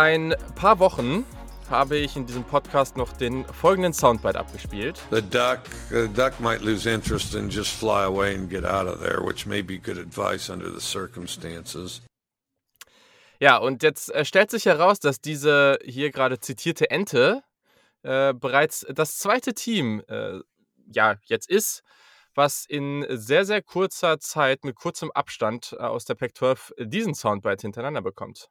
Ein paar Wochen habe ich in diesem Podcast noch den folgenden Soundbite abgespielt. The duck, the duck might lose interest and just fly away and get out of there, which may be good advice under the circumstances. Ja, und jetzt äh, stellt sich heraus, dass diese hier gerade zitierte Ente äh, bereits das zweite Team äh, ja jetzt ist, was in sehr, sehr kurzer Zeit mit kurzem Abstand äh, aus der Pac-12 diesen Soundbite hintereinander bekommt.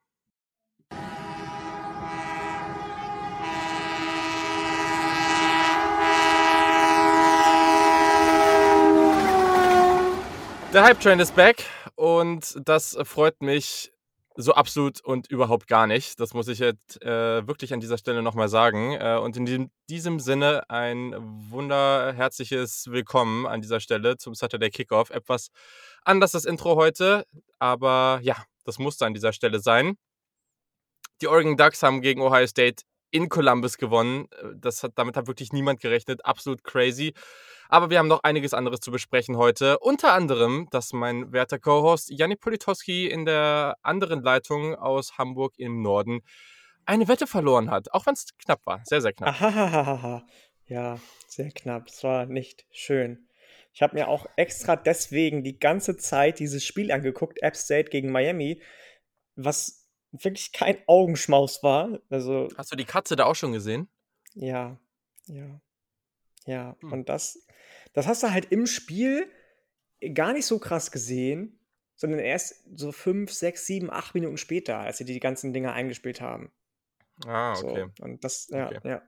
Der Hype Train ist back und das freut mich so absolut und überhaupt gar nicht. Das muss ich jetzt äh, wirklich an dieser Stelle nochmal sagen. Äh, und in diesem, diesem Sinne ein wunderherzliches Willkommen an dieser Stelle zum Saturday Kickoff. Etwas anders das Intro heute, aber ja, das musste an dieser Stelle sein. Die Oregon Ducks haben gegen Ohio State in Columbus gewonnen. Äh, das hat, damit hat wirklich niemand gerechnet. Absolut crazy. Aber wir haben noch einiges anderes zu besprechen heute. Unter anderem, dass mein werter Co-Host Janik Politowski in der anderen Leitung aus Hamburg im Norden eine Wette verloren hat. Auch wenn es knapp war. Sehr, sehr knapp. Ja, sehr knapp. Es war nicht schön. Ich habe mir auch extra deswegen die ganze Zeit dieses Spiel angeguckt, App State gegen Miami, was wirklich kein Augenschmaus war. Also, Hast du die Katze da auch schon gesehen? ja, ja, ja. Hm. Und das, das hast du halt im Spiel gar nicht so krass gesehen, sondern erst so fünf, sechs, sieben, acht Minuten später, als sie die ganzen Dinger eingespielt haben. Ah, So, okay. und das, ja, Okay. ja.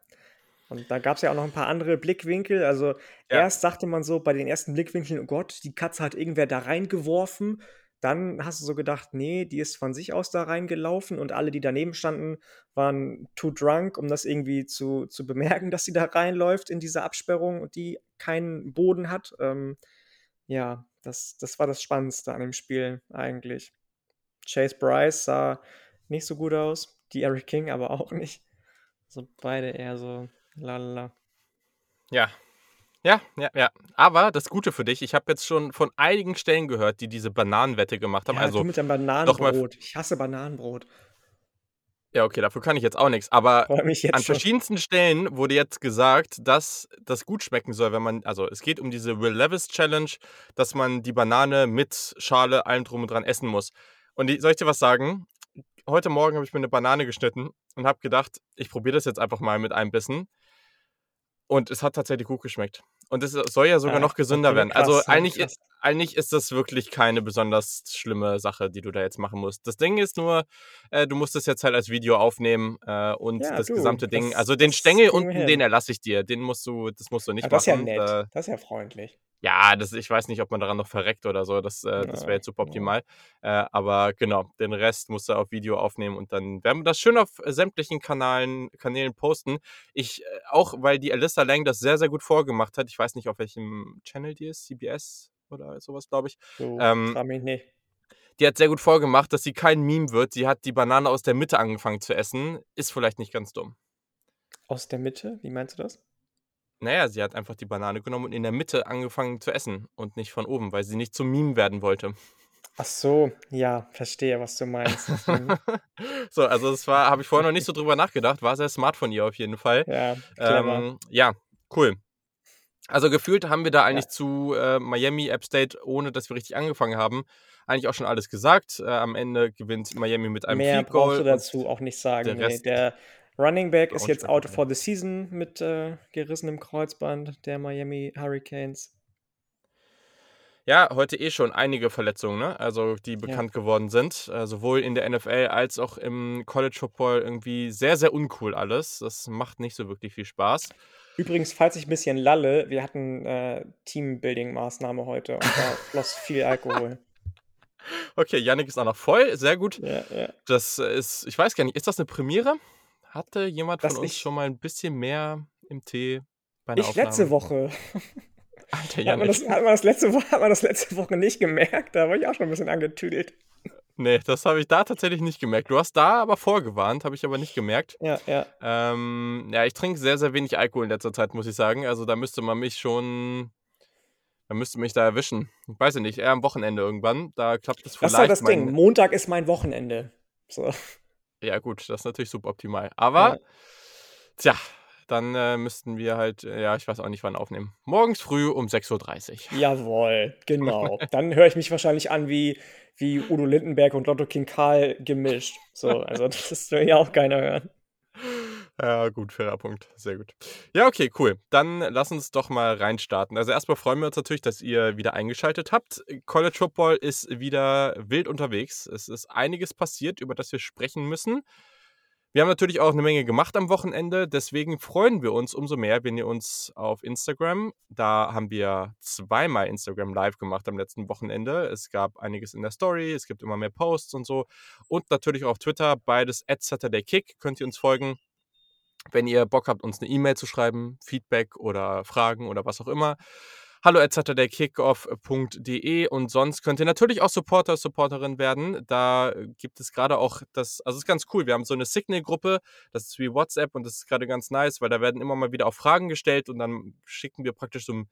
Und da gab es ja auch noch ein paar andere Blickwinkel. Also Ja. erst sagte man so bei den ersten Blickwinkeln, oh Gott, die Katze hat irgendwer da reingeworfen. Dann hast du so gedacht, nee, die ist von sich aus da reingelaufen und alle, die daneben standen, waren too drunk, um das irgendwie zu, zu bemerken, dass sie da reinläuft in diese Absperrung und die keinen Boden hat. Ähm, ja, das, das war das Spannendste an dem Spiel eigentlich. Chase Bryce sah nicht so gut aus, die Eric King aber auch nicht. So beide eher so lalala. Ja. Ja, ja, ja. Aber das Gute für dich, ich habe jetzt schon von einigen Stellen gehört, die diese Bananenwette gemacht haben. Ja, also, du mit mal- Bananenbrot. Ich hasse Bananenbrot. ja, okay, dafür kann ich jetzt auch nichts. Aber an schon. verschiedensten Stellen wurde jetzt gesagt, dass das gut schmecken soll, wenn man, also es geht um diese Will Levis Challenge, dass man die Banane mit Schale, allem drum und dran essen muss. Und die, soll ich dir was sagen? Heute Morgen habe ich mir eine Banane geschnitten und habe gedacht, ich probiere das jetzt einfach mal mit einem Bissen. Und es hat tatsächlich gut geschmeckt. Und es soll ja sogar Ah, noch gesünder werden. Also ja, eigentlich, krass. Eigentlich ist das wirklich keine besonders schlimme Sache, die du da jetzt machen musst. Das Ding ist nur, äh, du musst es jetzt halt als Video aufnehmen äh, und Ja, das du, gesamte Ding, das- also den Stängel unten, hin. den erlasse ich dir. Den musst du, das musst du nicht Aber das ist ja machen. nett. Äh, Das ist ja freundlich. ja, das, ich weiß nicht, ob man daran noch verreckt oder so. Das, äh, das wäre Ja, jetzt super ja. optimal. Äh, aber genau, den Rest musst du auf Video aufnehmen und dann werden wir das schön auf äh, sämtlichen Kanalen, Kanälen posten. Ich, äh, auch weil die Alyssa Lang das sehr, sehr gut vorgemacht hat. Ich weiß nicht, auf welchem Channel die ist, CBS oder sowas, glaube ich. So, Ähm, mich nicht. Die hat sehr gut vorgemacht, dass sie kein Meme wird. Sie hat die Banane aus der Mitte angefangen zu essen. Ist vielleicht nicht ganz dumm. Aus der Mitte? Wie meinst du das? Naja, sie hat einfach die Banane genommen und in der Mitte angefangen zu essen und nicht von oben, weil sie nicht zum Meme werden wollte. Ach so, ja, verstehe, was du meinst. Mhm. so, also das war, habe ich vorher noch nicht so drüber nachgedacht. War sehr smart von ihr auf jeden Fall. ja, clever. Ähm, ja, cool. Also gefühlt haben wir da eigentlich Ja. zu äh, Miami, App State, ohne dass wir richtig angefangen haben, eigentlich auch schon alles gesagt. Äh, am Ende gewinnt Miami mit einem Mehr Field brauchst Goal. du dazu auch nicht sagen. der Nee, der Running Back ist jetzt out for the season mit äh, gerissenem Kreuzband der Miami Hurricanes. Ja, heute eh schon einige Verletzungen, ne? Also die bekannt geworden sind. Äh, sowohl in der NFL als auch im College Football irgendwie sehr, sehr uncool alles. Das macht nicht so wirklich viel Spaß. Übrigens, falls ich ein bisschen lalle, wir hatten äh, Teambuilding-Maßnahme heute und da floss viel Alkohol. Okay, Yannick ist auch noch voll, sehr gut. Ja, ja. Das ist, ich weiß gar nicht, ist das eine Premiere? Hatte jemand Das von uns schon mal ein bisschen mehr im Tee bei einer Ich Aufnahme? letzte Woche. Alter, Hat man, Yannick. das, hat, man das letzte Woche, hat man das letzte Woche nicht gemerkt? Da war ich auch schon ein bisschen angetüdelt. Nee, das habe ich da tatsächlich nicht gemerkt. Du hast da aber vorgewarnt, habe ich aber nicht gemerkt. Ja, ja. Ähm, ja, ich trinke sehr, sehr wenig Alkohol in letzter Zeit, muss ich sagen. Also da müsste man mich schon, da müsste mich da erwischen. Ich weiß ja nicht, eher am Wochenende irgendwann. Da klappt es Das vielleicht. ist halt das Ding. Montag ist mein Wochenende. So. Ja, gut, das ist natürlich suboptimal. Aber, Ja. tja, dann äh, müssten wir halt, ja, ich weiß auch nicht, wann aufnehmen. Morgens früh um 6.30 Uhr. Jawohl, genau. Dann höre ich mich wahrscheinlich an wie, wie Udo Lindenberg und Lotto King Karl gemischt. So, also das will ja auch keiner hören. Ja, gut, fairer Punkt. Sehr gut. Ja, okay, cool. Dann lass uns doch mal reinstarten. Also erstmal freuen wir uns natürlich, dass ihr wieder eingeschaltet habt. College Football ist wieder wild unterwegs. Es ist einiges passiert, über das wir sprechen müssen. Wir haben natürlich auch eine Menge gemacht am Wochenende, deswegen freuen wir uns umso mehr, wenn ihr uns auf Instagram, da haben wir zweimal Instagram Live gemacht am letzten Wochenende. Es gab einiges in der Story, es gibt immer mehr Posts und so. Und natürlich auch auf Twitter, beides at Saturday Kick, könnt ihr uns folgen. Wenn ihr Bock habt, uns eine E-Mail zu schreiben, Feedback oder Fragen oder was auch immer, hallo saturdaykickoff.de und sonst könnt ihr natürlich auch Supporter, Supporterin werden. Da gibt es gerade auch das, also es ist ganz cool, wir haben so eine Signal-Gruppe, das ist wie WhatsApp und das ist gerade ganz nice, weil da werden immer mal wieder auch Fragen gestellt und dann schicken wir praktisch so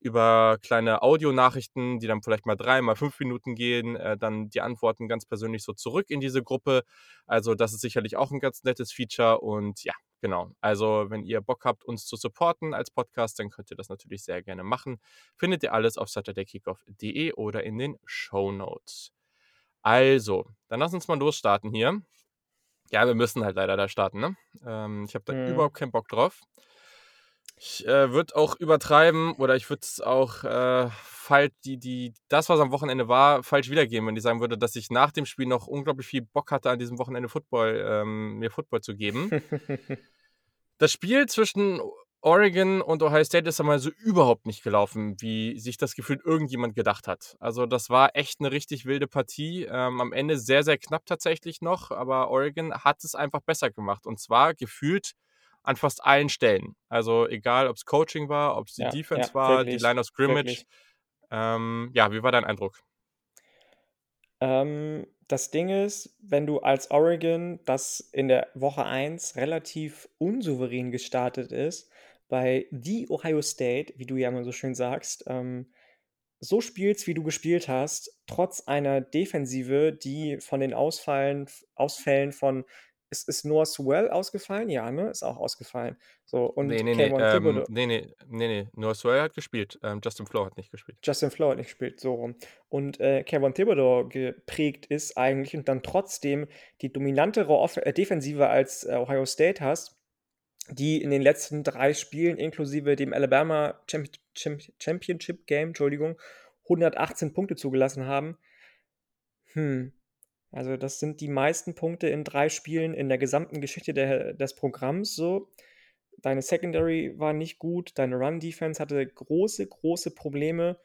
über kleine Audionachrichten, die dann vielleicht mal drei, mal fünf Minuten gehen, äh, dann die Antworten ganz persönlich so zurück in diese Gruppe. Also das ist sicherlich auch ein ganz nettes Feature und ja, genau. Also wenn ihr Bock habt, uns zu supporten als Podcast, dann könnt ihr das natürlich sehr gerne machen. Findet ihr alles auf saturdaykickoff.de oder in den Show Notes. Also, dann lass uns mal losstarten hier. Ja, wir müssen halt leider da starten, ne? Ähm, ich habe da Mhm. überhaupt keinen Bock drauf. Ich äh, würde auch übertreiben oder ich würde es auch äh, falsch, die, die, das, was am Wochenende war, falsch wiedergeben, wenn ich sagen würde, dass ich nach dem Spiel noch unglaublich viel Bock hatte, an diesem Wochenende Football, ähm, mir Football zu geben. Das Spiel zwischen Oregon und Ohio State ist einmal so überhaupt nicht gelaufen, wie sich das gefühlt irgendjemand gedacht hat. Also das war echt eine richtig wilde Partie. Ähm, am Ende sehr, sehr knapp tatsächlich noch, aber Oregon hat es einfach besser gemacht. Und zwar gefühlt an fast allen Stellen. Also egal, ob es Coaching war, ob es die Ja, Defense ja, war, wirklich, die Line of Scrimmage. Ähm, ja, wie war dein Eindruck? Ähm, das Ding ist, wenn du als Oregon, das in der Woche 1 relativ unsouverän gestartet ist, bei The Ohio State, wie du ja immer so schön sagst, ähm, so spielst, wie du gespielt hast, trotz einer Defensive, die von den Ausfallen, Ausfällen von ist, ist Noah Swell ausgefallen? Ja, ne? Ist auch ausgefallen. So, und Nee, nee, nee, ähm, nee, nee, nee, nee. Noah Sewell hat gespielt. Ähm, Justin Flo hat nicht gespielt. Justin Flo hat nicht gespielt, so rum. Und äh, Kevin Thibodeau geprägt ist eigentlich und dann trotzdem die dominantere Off äh, Defensive als äh, Ohio State hast, die in den letzten drei Spielen inklusive dem Alabama Champ Champ Championship Game, Entschuldigung, 118 Punkte zugelassen haben. Hm. Also das sind die meisten Punkte in drei Spielen in der gesamten Geschichte der, des Programms so. Deine Secondary war nicht gut, deine Run-Defense hatte große, große Probleme.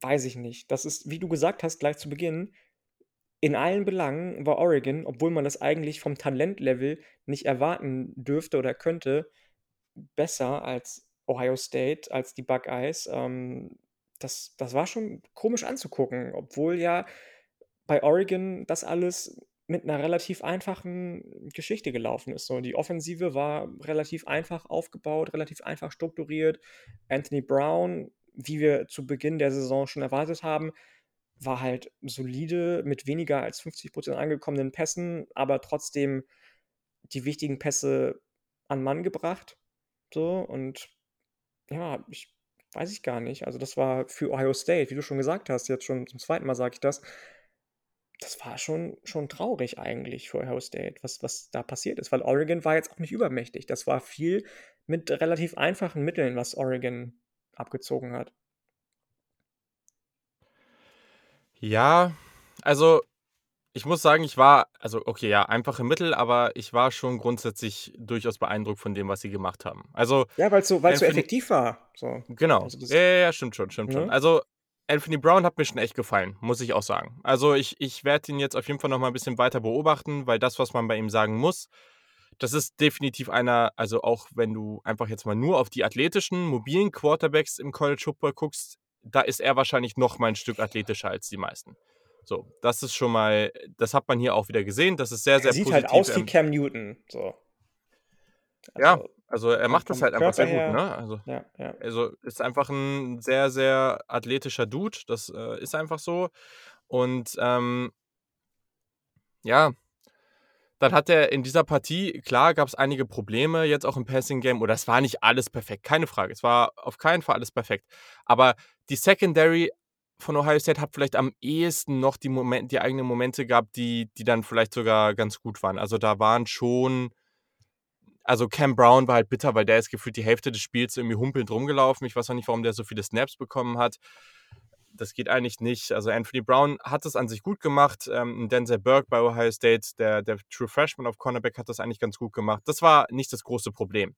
Weiß ich nicht. Das ist, wie du gesagt hast, gleich zu Beginn, in allen Belangen war Oregon, obwohl man das eigentlich vom Talentlevel nicht erwarten dürfte oder könnte, besser als Ohio State, als die Buckeyes. Ähm, das, das war schon komisch anzugucken, obwohl ja bei Oregon das alles mit einer relativ einfachen Geschichte gelaufen ist. So, die Offensive war relativ einfach aufgebaut, relativ einfach strukturiert. Anthony Brown, wie wir zu Beginn der Saison schon erwartet haben, war halt solide mit weniger als 50% angekommenen Pässen, aber trotzdem die wichtigen Pässe an Mann gebracht. So, und ja, ich weiß ich gar nicht. Also, das war für Ohio State, wie du schon gesagt hast, jetzt schon zum zweiten Mal sage ich das, das war schon, schon traurig eigentlich für Ohio State, was, was da passiert ist, weil Oregon war jetzt auch nicht übermächtig. Das war viel mit relativ einfachen Mitteln, was Oregon abgezogen hat. Ja, also ich muss sagen, ich war, also okay, ja, einfache Mittel, aber ich war schon grundsätzlich durchaus beeindruckt von dem, was sie gemacht haben. Also Ja, weil es so, weil's so effektiv war. So. genau, Also das, ja, ja, ja, stimmt schon, stimmt schon. ne? Also Anthony Brown hat mir schon echt gefallen, muss ich auch sagen. Also ich, ich werde ihn jetzt auf jeden Fall noch mal ein bisschen weiter beobachten, weil das, was man bei ihm sagen muss, das ist definitiv einer, also auch wenn du einfach jetzt mal nur auf die athletischen, mobilen Quarterbacks im College Football guckst, da ist er wahrscheinlich noch mal ein Stück athletischer als die meisten. So, das ist schon mal, das hat man hier auch wieder gesehen. Das ist sehr, Er sehr sieht halt positiv. aus wie Cam Newton. So. ja, Also er macht das halt einfach sehr gut, ne? Also, ja, ja. also ist einfach ein sehr, sehr athletischer Dude. Das äh, ist einfach so. Und ähm, ja, dann hat er in dieser Partie, klar, gab es einige Probleme jetzt auch im Passing-Game, oder es war nicht alles perfekt, keine Frage. Es war auf keinen Fall alles perfekt. Aber die Secondary von Ohio State hat vielleicht am ehesten noch die, Moment, die eigenen Momente gehabt, die, die dann vielleicht sogar ganz gut waren. Also da waren schon, also Cam Brown war halt bitter, weil der ist gefühlt die Hälfte des Spiels irgendwie humpelnd rumgelaufen. Ich weiß auch nicht, warum der so viele Snaps bekommen hat. Das geht eigentlich nicht. Also Anthony Brown hat es an sich gut gemacht. Ähm, Denzel Burke bei Ohio State, der, der True Freshman auf Cornerback, hat das eigentlich ganz gut gemacht. Das war nicht das große Problem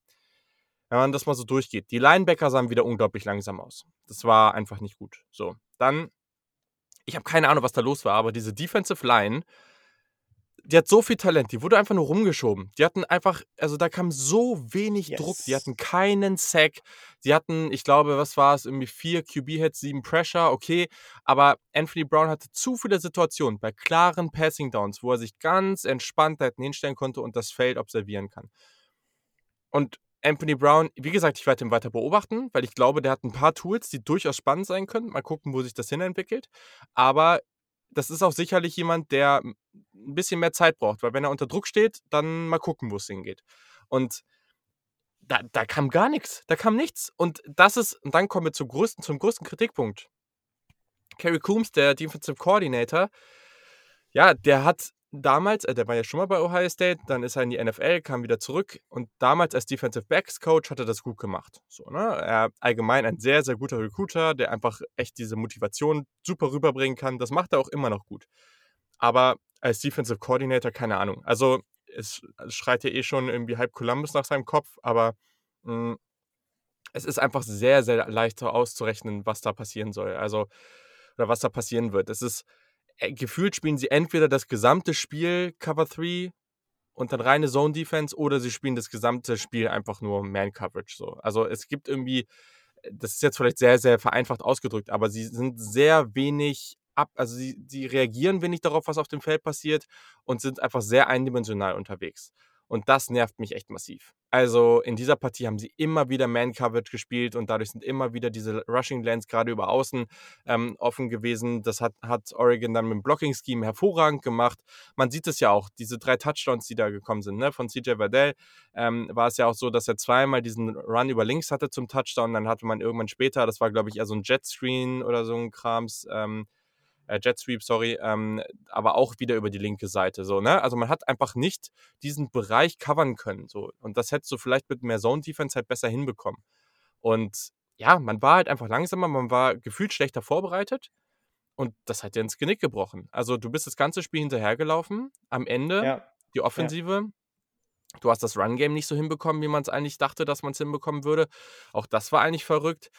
wenn man das mal so durchgeht. Die Linebacker sahen wieder unglaublich langsam aus. Das war einfach nicht gut. So, dann, ich habe keine Ahnung, was da los war, aber diese Defensive Line, die hat so viel Talent, die wurde einfach nur rumgeschoben. Die hatten einfach, also da kam so wenig yes. Druck, die hatten keinen Sack. Die hatten, ich glaube, was war es, irgendwie vier QB-Hits, sieben Pressure, okay. Aber Anthony Brown hatte zu viele Situationen bei klaren Passing Downs, wo er sich ganz entspannt da hinstellen konnte und das Feld observieren kann. Und Anthony Brown, wie gesagt, ich werde ihn weiter beobachten, weil ich glaube, der hat ein paar Tools, die durchaus spannend sein können. Mal gucken, wo sich das hinentwickelt. Aber das ist auch sicherlich jemand, der ein bisschen mehr Zeit braucht, weil wenn er unter Druck steht, dann mal gucken, wo es hingeht. Und da, da kam gar nichts. Da kam nichts. Und das ist, und dann kommen wir zum größten, zum größten Kritikpunkt. Kerry Coombs, der Defensive Coordinator, ja, der hat damals, äh, der war ja schon mal bei Ohio State, dann ist er in die NFL, kam wieder zurück und damals als Defensive Backs Coach hat er das gut gemacht. So, ne? Er allgemein ein sehr, sehr guter Recruiter, der einfach echt diese Motivation super rüberbringen kann. Das macht er auch immer noch gut. Aber als Defensive Coordinator, keine Ahnung. Also es, schreit ja eh schon irgendwie halb Columbus nach seinem Kopf, aber mh, hm, es ist einfach sehr, sehr leicht auszurechnen, was da passieren soll. Also, oder was da passieren wird. Es ist gefühlt spielen sie entweder das gesamte Spiel Cover 3 und dann reine Zone Defense oder sie spielen das gesamte Spiel einfach nur Man Coverage so. Also es gibt irgendwie äh, das ist jetzt vielleicht sehr sehr vereinfacht ausgedrückt, aber sie sind sehr wenig ab, also sie, sie reagieren wenig darauf, was auf dem Feld passiert und sind einfach sehr eindimensional unterwegs. Und das nervt mich echt massiv. Also in dieser Partie haben sie immer wieder Man-Coverage gespielt und dadurch sind immer wieder diese Rushing Lanes gerade über außen ähm, offen gewesen. Das hat, hat Oregon dann mit dem Blocking-Scheme hervorragend gemacht. Man sieht es ja auch, diese drei Touchdowns, die da gekommen sind, ne? von CJ Verdell, ähm, war es ja auch so, dass er zweimal diesen Run über links hatte zum Touchdown. Dann hatte man irgendwann später, das war glaube ich eher so ein Jet-Screen oder so ein Krams, ähm, äh, Jet Sweep, sorry, ähm, aber auch wieder über die linke Seite. So, ne? Also man hat einfach nicht diesen Bereich covern können. So. Und das hättest du vielleicht mit mehr Zone-Defense halt besser hinbekommen. Und ja, man war halt einfach langsamer, man war gefühlt schlechter vorbereitet. Und das hat dir ins Genick gebrochen. Also du bist das ganze Spiel hinterhergelaufen. Am Ende ja. die Offensive. Ja. Du hast das Run-Game nicht so hinbekommen, wie man es eigentlich dachte, dass man es hinbekommen würde. Auch das war eigentlich verrückt.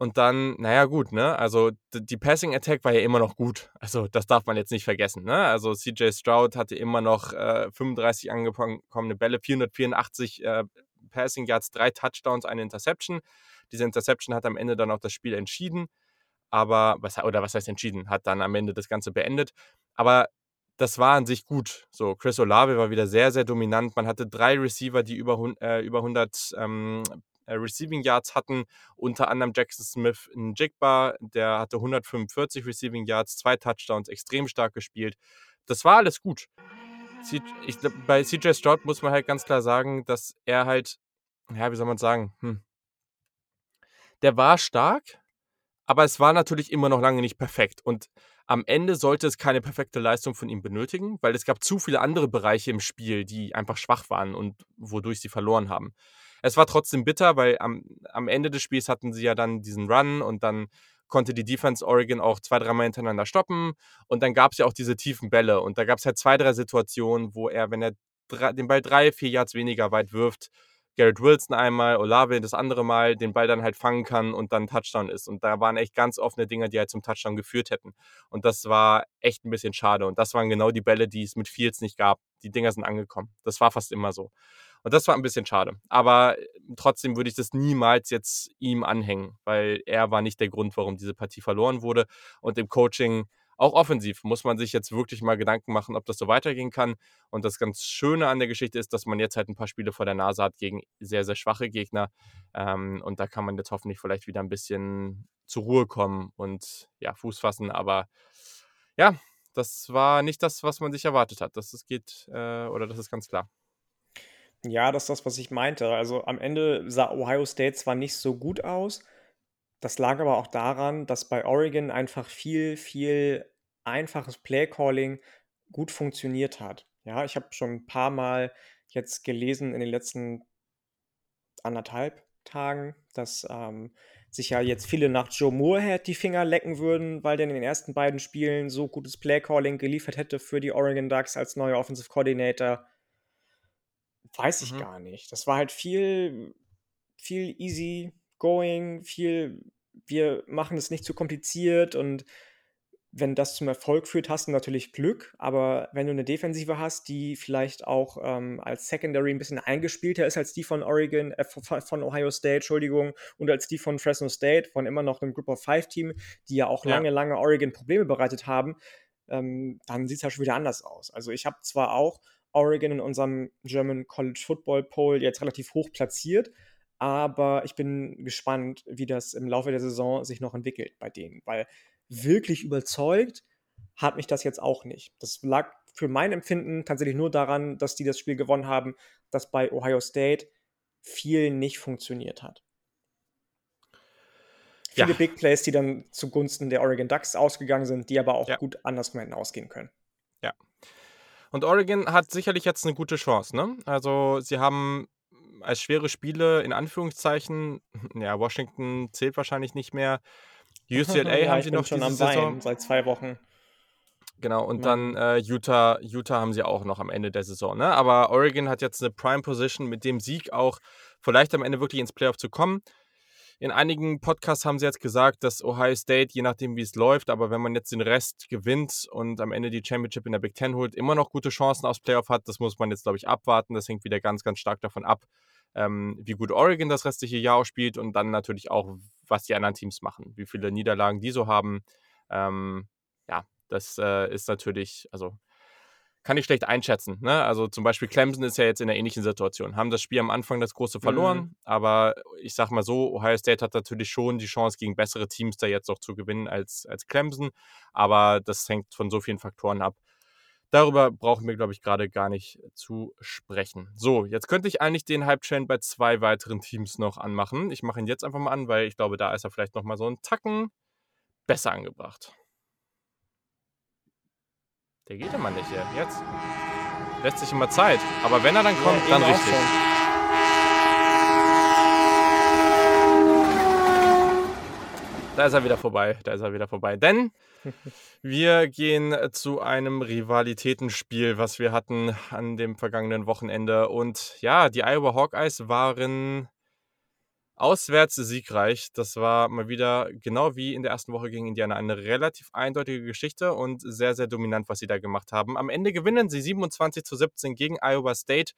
Und dann, naja, gut, ne? Also die Passing Attack war ja immer noch gut. Also das darf man jetzt nicht vergessen, ne? Also CJ Stroud hatte immer noch äh, 35 angekommene Bälle, 484 äh, Passing Yards, drei Touchdowns, eine Interception. Diese Interception hat am Ende dann auch das Spiel entschieden. Aber, was, oder was heißt entschieden? Hat dann am Ende das Ganze beendet. Aber das war an sich gut. So, Chris Olave war wieder sehr, sehr dominant. Man hatte drei Receiver, die über, äh, über 100 ähm, äh, Receiving Yards hatten. Unter anderem Jackson Smith in Jigba, der hatte 145 Receiving Yards, zwei Touchdowns, extrem stark gespielt. Das war alles gut. Ich, bei CJ Stroud muss man halt ganz klar sagen, dass er halt, ja, wie soll man sagen, hm, der war stark, aber es war natürlich immer noch lange nicht perfekt. Und am Ende sollte es keine perfekte Leistung von ihm benötigen, weil es gab zu viele andere Bereiche im Spiel, die einfach schwach waren und wodurch sie verloren haben. Es war trotzdem bitter, weil am, am Ende des Spiels hatten sie ja dann diesen Run und dann konnte die Defense Oregon auch zwei, dreimal hintereinander stoppen. Und dann gab es ja auch diese tiefen Bälle. Und da gab es halt zwei, drei Situationen, wo er, wenn er drei, den Ball drei, vier Yards weniger weit wirft, Garrett Wilson einmal, Olave das andere Mal, den Ball dann halt fangen kann und dann Touchdown ist. Und da waren echt ganz offene Dinge, die halt zum Touchdown geführt hätten. Und das war echt ein bisschen schade. Und das waren genau die Bälle, die es mit Fields nicht gab. Die Dinger sind angekommen. Das war fast immer so. Und das war ein bisschen schade. Aber äh, trotzdem würde ich das niemals jetzt ihm anhängen, weil er war nicht der Grund, warum diese Partie verloren wurde. Und im Coaching, auch offensiv, muss man sich jetzt wirklich mal Gedanken machen, ob das so weitergehen kann. Und das ganz Schöne an der Geschichte ist, dass man jetzt halt ein paar Spiele vor der Nase hat gegen sehr, sehr schwache Gegner. Ähm, und da kann man jetzt hoffentlich vielleicht wieder ein bisschen zur Ruhe kommen und ja, Fuß fassen. Aber ja, Das war nicht das, was man sich erwartet hat. Das, geht, äh, oder das ist ganz klar. Ja, das ist das, was ich meinte. Also am Ende sah Ohio State zwar nicht so gut aus, das lag aber auch daran, dass bei Oregon einfach viel, viel einfaches Playcalling gut funktioniert hat. Ja, ich habe schon ein paar Mal jetzt gelesen in den letzten anderthalb Tagen, dass ähm, sich ja jetzt viele nach Joe Moorhead die Finger lecken würden, weil der in den ersten beiden Spielen so gutes Playcalling geliefert hätte für die Oregon Ducks als neuer Offensive Coordinator. Weiß ich mhm. gar nicht. Das war halt viel, viel easy going, viel, wir machen es nicht zu kompliziert und wenn das zum Erfolg führt, hast du natürlich Glück, aber wenn du eine Defensive hast, die vielleicht auch ähm, als Secondary ein bisschen eingespielter ist als die von Oregon, äh, von Ohio State, Entschuldigung, und als die von Fresno State, von immer noch einem Group of Five Team, die ja auch ja. lange, lange Oregon Probleme bereitet haben, ähm, dann sieht es ja schon wieder anders aus. Also ich habe zwar auch Oregon in unserem German College Football Poll jetzt relativ hoch platziert, aber ich bin gespannt, wie das im Laufe der Saison sich noch entwickelt bei denen, weil wirklich überzeugt hat mich das jetzt auch nicht. Das lag für mein Empfinden tatsächlich nur daran, dass die das Spiel gewonnen haben, dass bei Ohio State viel nicht funktioniert hat. Viele ja. Big Plays, die dann zugunsten der Oregon Ducks ausgegangen sind, die aber auch ja. gut anders hätten ausgehen können. Und Oregon hat sicherlich jetzt eine gute Chance, ne? Also, sie haben als schwere Spiele in Anführungszeichen, ja, Washington zählt wahrscheinlich nicht mehr, UCLA ja, haben sie noch schon am Saison. Wein, seit zwei Wochen. Genau, und ja. dann äh, Utah, Utah haben sie auch noch am Ende der Saison. Ne? Aber Oregon hat jetzt eine Prime Position, mit dem Sieg auch vielleicht am Ende wirklich ins Playoff zu kommen. In einigen Podcasts haben sie jetzt gesagt, dass Ohio State, je nachdem wie es läuft, aber wenn man jetzt den Rest gewinnt und am Ende die Championship in der Big Ten holt, immer noch gute Chancen aufs Playoff hat. Das muss man jetzt, glaube ich, abwarten. Das hängt wieder ganz, ganz stark davon ab, ähm, wie gut Oregon das restliche Jahr auch spielt und dann natürlich auch, was die anderen Teams machen, wie viele Niederlagen die so haben. Ähm, ja, das äh, ist natürlich, also kann ich schlecht einschätzen. Ne? Also zum Beispiel Clemson ist ja jetzt in einer ähnlichen Situation. Haben das Spiel am Anfang das große verloren, mhm. aber ich sag mal so, Ohio State hat natürlich schon die Chance, gegen bessere Teams da jetzt auch zu gewinnen als, als Clemson. Aber das hängt von so vielen Faktoren ab. Darüber brauchen wir, glaube ich, gerade gar nicht zu sprechen. So, jetzt könnte ich eigentlich den Hype-Chain bei zwei weiteren Teams noch anmachen. Ich mache ihn jetzt einfach mal an, weil ich glaube, da ist er vielleicht noch mal so einen Tacken besser angebracht. Der geht immer nicht hier. Jetzt lässt sich immer Zeit. Aber wenn er dann kommt, ja, dann richtig. Da ist er wieder vorbei. Da ist er wieder vorbei. Denn wir gehen zu einem Rivalitätenspiel, was wir hatten an dem vergangenen Wochenende. Und ja, die Iowa Hawkeyes waren auswärts siegreich. Das war mal wieder genau wie in der ersten Woche gegen Indiana eine relativ eindeutige Geschichte und sehr, sehr dominant, was sie da gemacht haben. Am Ende gewinnen sie 27 zu 17 gegen Iowa State.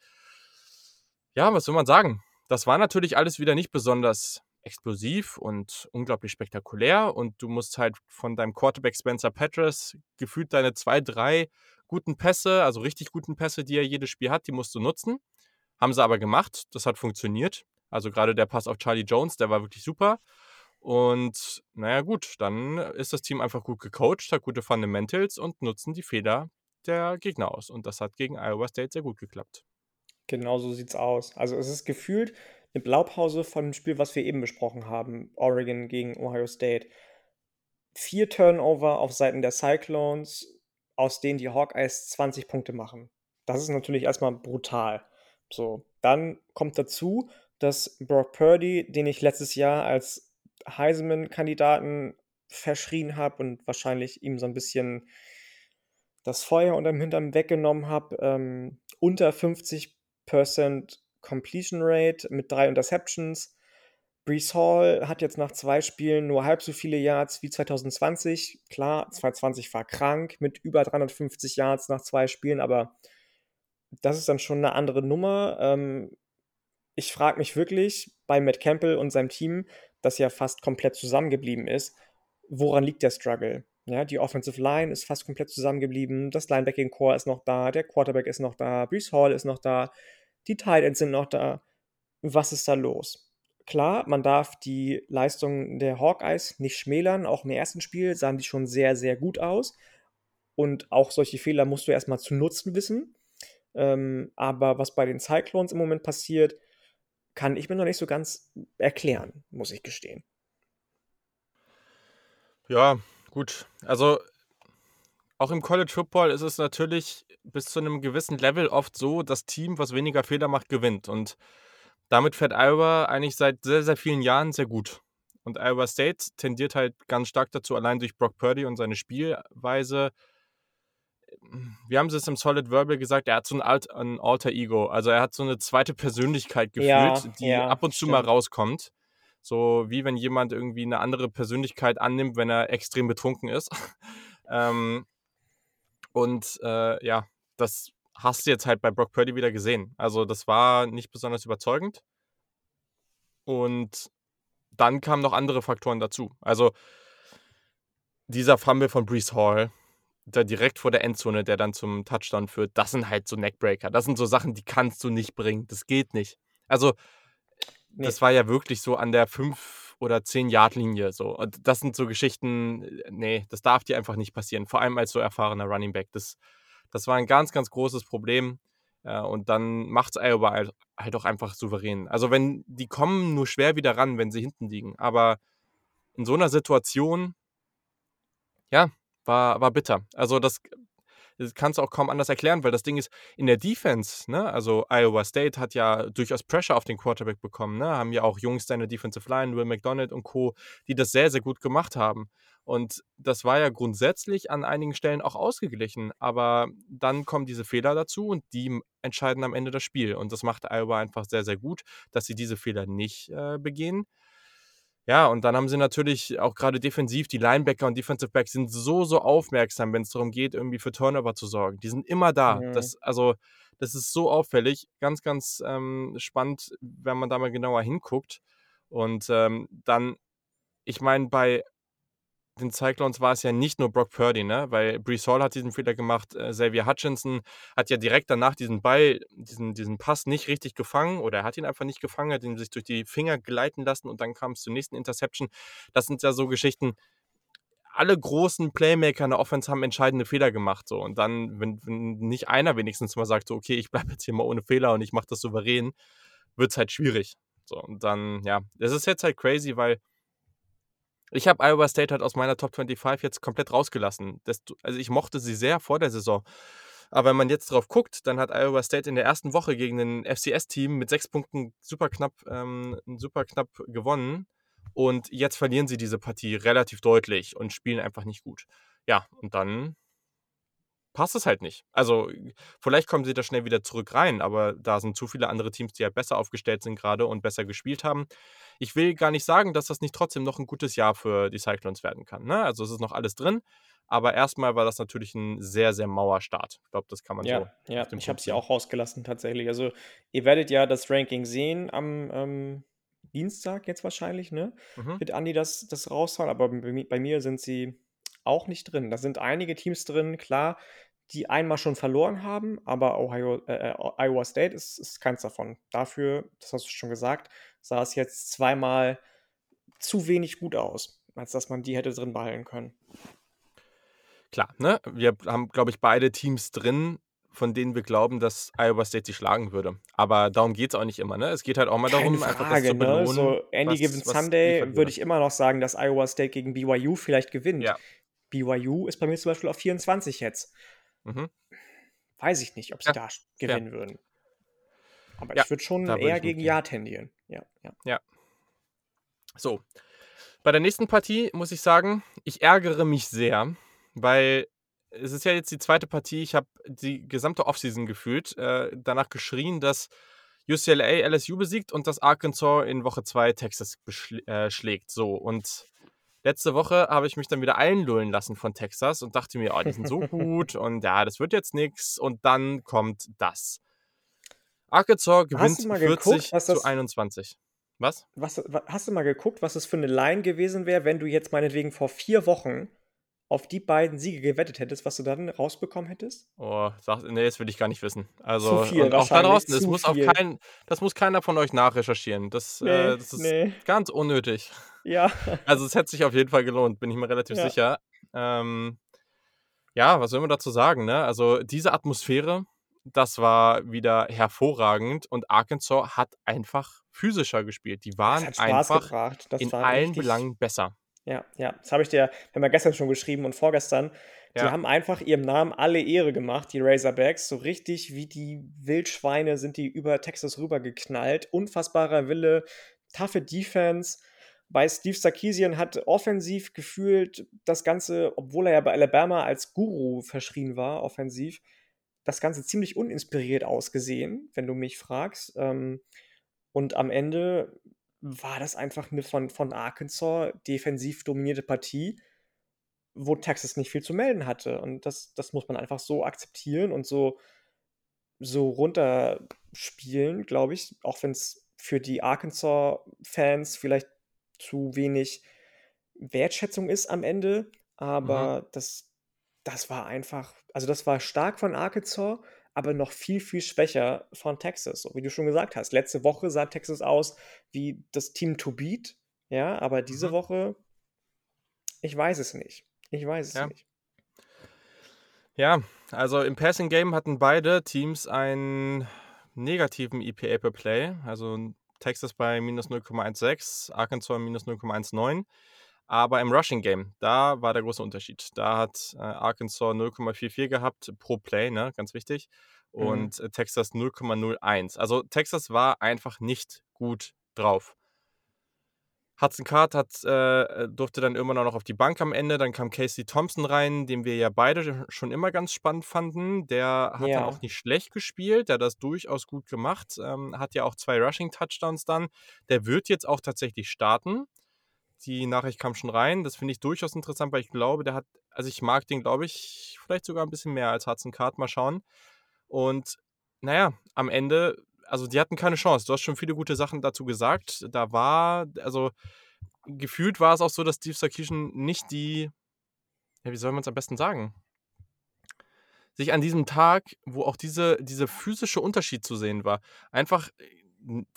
Ja, was soll man sagen? Das war natürlich alles wieder nicht besonders explosiv und unglaublich spektakulär und du musst halt von deinem Quarterback Spencer Petras gefühlt deine zwei, drei guten Pässe, also richtig guten Pässe, die er jedes Spiel hat, die musst du nutzen. Haben sie aber gemacht, das hat funktioniert. Also gerade der Pass auf Charlie Jones, der war wirklich super. Und naja gut, dann ist das Team einfach gut gecoacht, hat gute Fundamentals und nutzen die Fehler der Gegner aus. Und das hat gegen Iowa State sehr gut geklappt. Genau so sieht's aus. Also es ist gefühlt eine Blaupause von dem Spiel, was wir eben besprochen haben, Oregon gegen Ohio State. Vier Turnover auf Seiten der Cyclones, aus denen die Hawkeyes 20 Punkte machen. Das ist natürlich erstmal brutal. So, dann kommt dazu, dass Brock Purdy, den ich letztes Jahr als Heisman-Kandidaten verschrien habe und wahrscheinlich ihm so ein bisschen das Feuer unterm Hintern weggenommen habe, ähm, unter 50% Completion Rate mit drei Interceptions. Brees Hall hat jetzt nach zwei Spielen nur halb so viele Yards wie 2020. Klar, 2020 war krank mit über 350 Yards nach zwei Spielen, aber das ist dann schon eine andere Nummer. Ähm, ich frage mich wirklich bei Matt Campbell und seinem Team, das ja fast komplett zusammengeblieben ist, woran liegt der Struggle? Ja, die Offensive Line ist fast komplett zusammengeblieben, das Linebacking Core ist noch da, der Quarterback ist noch da, Brees Hall ist noch da. Die Titans sind noch da. Was ist da los? Klar, man darf die Leistung der Hawkeyes nicht schmälern. Auch im ersten Spiel sahen die schon sehr, sehr gut aus. und auch solche Fehler musst du erstmal zu nutzen wissen. Ähm, aber was bei den Cyclones im Moment passiert, kann ich mir noch nicht so ganz erklären, muss ich gestehen. Ja, gut. Also auch im College Football ist es natürlich bis zu einem gewissen Level oft so, das Team, was weniger Fehler macht, gewinnt. Und damit fährt Iowa eigentlich seit sehr, sehr vielen Jahren sehr gut. Und Iowa State tendiert halt ganz stark dazu, allein durch Brock Purdy und seine Spielweise. Wir haben es im Solid Verbal gesagt, er hat so ein, Alt, ein Alter Ego. Also er hat so eine zweite Persönlichkeit gefühlt, Ja, die ja, ab und zu mal rauskommt. So wie wenn jemand irgendwie eine andere Persönlichkeit annimmt, wenn er extrem betrunken ist. ähm, und äh, ja, das hast du jetzt halt bei Brock Purdy wieder gesehen. Also das war nicht besonders überzeugend. Und dann kamen noch andere Faktoren dazu. Also dieser Fumble von Brees Hall, der direkt vor der Endzone, der dann zum Touchdown führt, das sind halt so Neckbreaker. Das sind so Sachen, die kannst du nicht bringen. Das geht nicht. Also Nee. das war ja wirklich so an der 5 oder 10 Yard Linie so. Und das sind so Geschichten, nee, das darf dir einfach nicht passieren, vor allem als so erfahrener Running Back. Das das war ein ganz ganz großes Problem. Äh, und dann macht's Iowa halt halt auch einfach souverän. Also, wenn die kommen nur schwer wieder ran, wenn sie hinten liegen, aber in so einer Situation ja, war war bitter. Also, das das kannst du auch kaum anders erklären, weil das Ding ist, in der Defense, ne, also Iowa State hat ja durchaus Pressure auf den Quarterback bekommen, ne, haben ja auch Jungs da in der Defensive Line, Will McDonald und Co., die das sehr, sehr gut gemacht haben. Und das war ja grundsätzlich an einigen Stellen auch ausgeglichen, aber dann kommen diese Fehler dazu und die entscheiden am Ende das Spiel. Und das macht Iowa einfach sehr, sehr gut, dass sie diese Fehler nicht äh, begehen. Ja, und dann haben sie natürlich auch gerade defensiv, die Linebacker und Defensive Backs sind so, so aufmerksam, wenn es darum geht, irgendwie für Turnover zu sorgen. Die sind immer da. Mhm. Das, also, das ist so auffällig. Ganz, ganz ähm, spannend, wenn man da mal genauer hinguckt. Und ähm, dann, ich meine, bei den Cyclones war es ja nicht nur Brock Purdy, ne? Weil Brees Hall hat diesen Fehler gemacht, äh, Xavier Hutchinson hat ja direkt danach diesen Ball, diesen, diesen Pass nicht richtig gefangen oder er hat ihn einfach nicht gefangen, hat ihn sich durch die Finger gleiten lassen und dann kam es zur nächsten Interception. Das sind ja so Geschichten. Alle großen Playmaker in der Offense haben entscheidende Fehler gemacht. So. Und dann, wenn, wenn nicht einer wenigstens mal sagt, so, okay, ich bleibe jetzt hier mal ohne Fehler und ich mache das souverän, wird es halt schwierig. So, und dann, ja, es ist jetzt halt crazy, weil ich habe Iowa State halt aus meiner Top 25 jetzt komplett rausgelassen. Das, also ich mochte sie sehr vor der Saison. Aber wenn man jetzt drauf guckt, dann hat Iowa State in der ersten Woche gegen ein FCS-Team mit sechs Punkten super knapp, ähm, super knapp gewonnen. Und jetzt verlieren sie diese Partie relativ deutlich und spielen einfach nicht gut. Ja, und dann passt es halt nicht. Also vielleicht kommen sie da schnell wieder zurück rein, aber da sind zu viele andere Teams, die ja besser aufgestellt sind gerade und besser gespielt haben. Ich will gar nicht sagen, dass das nicht trotzdem noch ein gutes Jahr für die Cyclones werden kann. Ne? Also es ist noch alles drin, aber erstmal war das natürlich ein sehr, sehr mauer Start. Ich glaube, das kann man so Ja, ja, auf den ich habe sie auch rausgelassen tatsächlich. Also ihr werdet ja das Ranking sehen am ähm, Dienstag jetzt wahrscheinlich, ne? Mhm. Wird Andi das, das raushauen, aber bei, bei mir sind sie auch nicht drin. Da sind einige Teams drin, klar, die einmal schon verloren haben, aber Ohio, äh, äh, Iowa State ist, ist keins davon. Dafür, das hast du schon gesagt, sah es jetzt zweimal zu wenig gut aus, als dass man die hätte drin behalten können. Klar, ne? Wir haben, glaube ich, beide Teams drin, von denen wir glauben, dass Iowa State sie schlagen würde. Aber darum geht es auch nicht immer. Ne? Es geht halt auch mal darum, einfach das Frage, zu ne? belohnen. So Any was- Given was Sunday würde ich immer noch sagen, dass Iowa State gegen BYU vielleicht gewinnt. Ja. BYU ist bei mir zum Beispiel auf 24 jetzt. Mhm. Weiß ich nicht, ob sie Ja, da gewinnen würden. Aber Ja, ich würde schon eher gegen. Ja tendieren. Ja, ja. So. Bei der nächsten Partie muss ich sagen, ich ärgere mich sehr, weil es ist ja jetzt die zweite Partie. Ich habe die gesamte Offseason gefühlt äh, danach geschrien, dass UCLA LSU besiegt und dass Arkansas in Woche 2 Texas äh, schlägt. So. Und letzte Woche habe ich mich dann wieder einlullen lassen von Texas und dachte mir, oh, die sind so gut und ja, das wird jetzt nichts. Und dann kommt das. Arkansas gewinnt 40 geguckt, was zu das- 21. Was? Was, wa- hast du mal geguckt, was es für eine Line gewesen wäre, wenn du jetzt meinetwegen vor vier Wochen auf die beiden Siege gewettet hättest, was du dann rausbekommen hättest? Oh, sag, nee, das will ich gar nicht wissen. Also, viel und auch da draußen, das zu muss, auch viel. kein, das muss keiner von euch nachrecherchieren. Das, äh, das ist nee. ganz unnötig. Ja. Also, es hätte sich auf jeden Fall gelohnt, bin ich mir relativ Ja. sicher. Ähm, Ja, was soll man dazu sagen, ne? Also, diese Atmosphäre, das war wieder hervorragend und Arkansas hat einfach physischer gespielt. Die waren einfach in allen Belangen besser. Ja, ja. Das habe ich dir wir haben ja gestern schon geschrieben und vorgestern. Die Ja. haben einfach ihrem Namen alle Ehre gemacht, die Razorbacks. So richtig wie die Wildschweine sind die über Texas rübergeknallt. Unfassbarer Wille, taffe Defense. Bei Steve Sarkisian hat offensiv gefühlt das Ganze, obwohl er ja bei Alabama als Guru verschrien war, offensiv, das Ganze ziemlich uninspiriert ausgesehen, wenn du mich fragst. Ähm, und am Ende war das einfach eine von, von Arkansas defensiv dominierte Partie, wo Texas nicht viel zu melden hatte. Und das, das muss man einfach so akzeptieren und so, so runterspielen, glaube ich, auch wenn es für die Arkansas-Fans vielleicht zu wenig Wertschätzung ist am Ende. Mhm. Aber das, das war einfach, also das war stark von Arkansas, aber noch viel, viel schwächer von Texas. So wie du schon gesagt hast, letzte Woche sah Texas aus wie das Team to beat. Ja, aber diese Mhm. Woche, ich weiß es nicht. Ich weiß es Ja. nicht. Ja, also im Passing Game hatten beide Teams einen negativen EPA per Play. Also Texas bei minus 0,16, Arkansas minus 0,19. Aber im Rushing Game, da war der große Unterschied. Da hat äh, Arkansas 0,44 gehabt pro Play, ne, ganz wichtig. Mhm. Und äh, Texas 0,01. Also Texas war einfach nicht gut drauf. Hudson Card hat, äh, durfte dann irgendwann auch noch auf die Bank am Ende. Dann kam Casey Thompson rein, den wir ja beide schon immer ganz spannend fanden. Der hat dann auch Ja. nicht schlecht gespielt. Der hat das durchaus gut gemacht. Ähm, hat ja auch zwei Rushing-Touchdowns dann. Der wird jetzt auch tatsächlich starten. Die Nachricht kam schon rein. Das finde ich durchaus interessant, weil ich glaube, der hat, also ich mag den, glaube ich, vielleicht sogar ein bisschen mehr als Hudson Card. Mal schauen. Und naja, am Ende, also die hatten keine Chance. Du hast schon viele gute Sachen dazu gesagt. Da war, also gefühlt war es auch so, dass Steve Sarkisian nicht die, ja, wie soll man es am besten sagen? Sich an diesem Tag, wo auch diese, physische Unterschied zu sehen war, einfach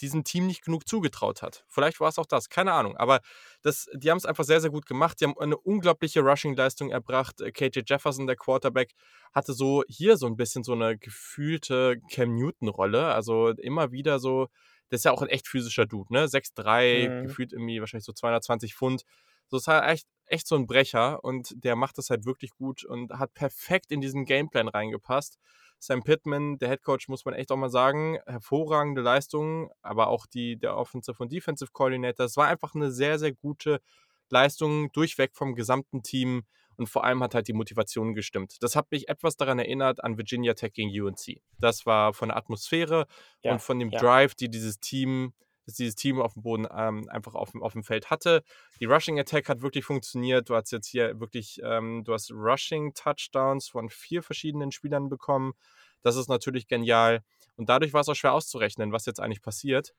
diesem Team nicht genug zugetraut hat. Vielleicht war es auch das, keine Ahnung. Aber das, die haben es einfach sehr, sehr gut gemacht. Die haben eine unglaubliche Rushing-Leistung erbracht. Äh, KJ Jefferson, der Quarterback, hatte so hier so ein bisschen so eine gefühlte Cam Newton-Rolle. Also immer wieder so, das ist ja auch ein echt physischer Dude, ne? 6'3, Mhm. gefühlt irgendwie wahrscheinlich so 220 Pfund. So ist halt echt, echt so ein Brecher und der macht das halt wirklich gut und hat perfekt in diesen Gameplan reingepasst. Sam Pittman, der Headcoach, muss man echt auch mal sagen, hervorragende Leistungen, aber auch die, der Offensive und Defensive Coordinator. Es war einfach eine sehr, sehr gute Leistung durchweg vom gesamten Team und vor allem hat halt die Motivation gestimmt. Das hat mich etwas daran erinnert an Virginia Tech gegen UNC. Das war von der Atmosphäre Ja, und von dem ja. Drive, die dieses Team, das dieses Team auf dem Boden ähm, einfach auf, dem- auf dem Feld hatte. Die Rushing Attack hat wirklich funktioniert. Du hast jetzt hier wirklich, ähm, du hast Rushing Touchdowns von vier verschiedenen Spielern bekommen. Das ist natürlich genial. Und dadurch war es auch schwer auszurechnen, was jetzt eigentlich passiert.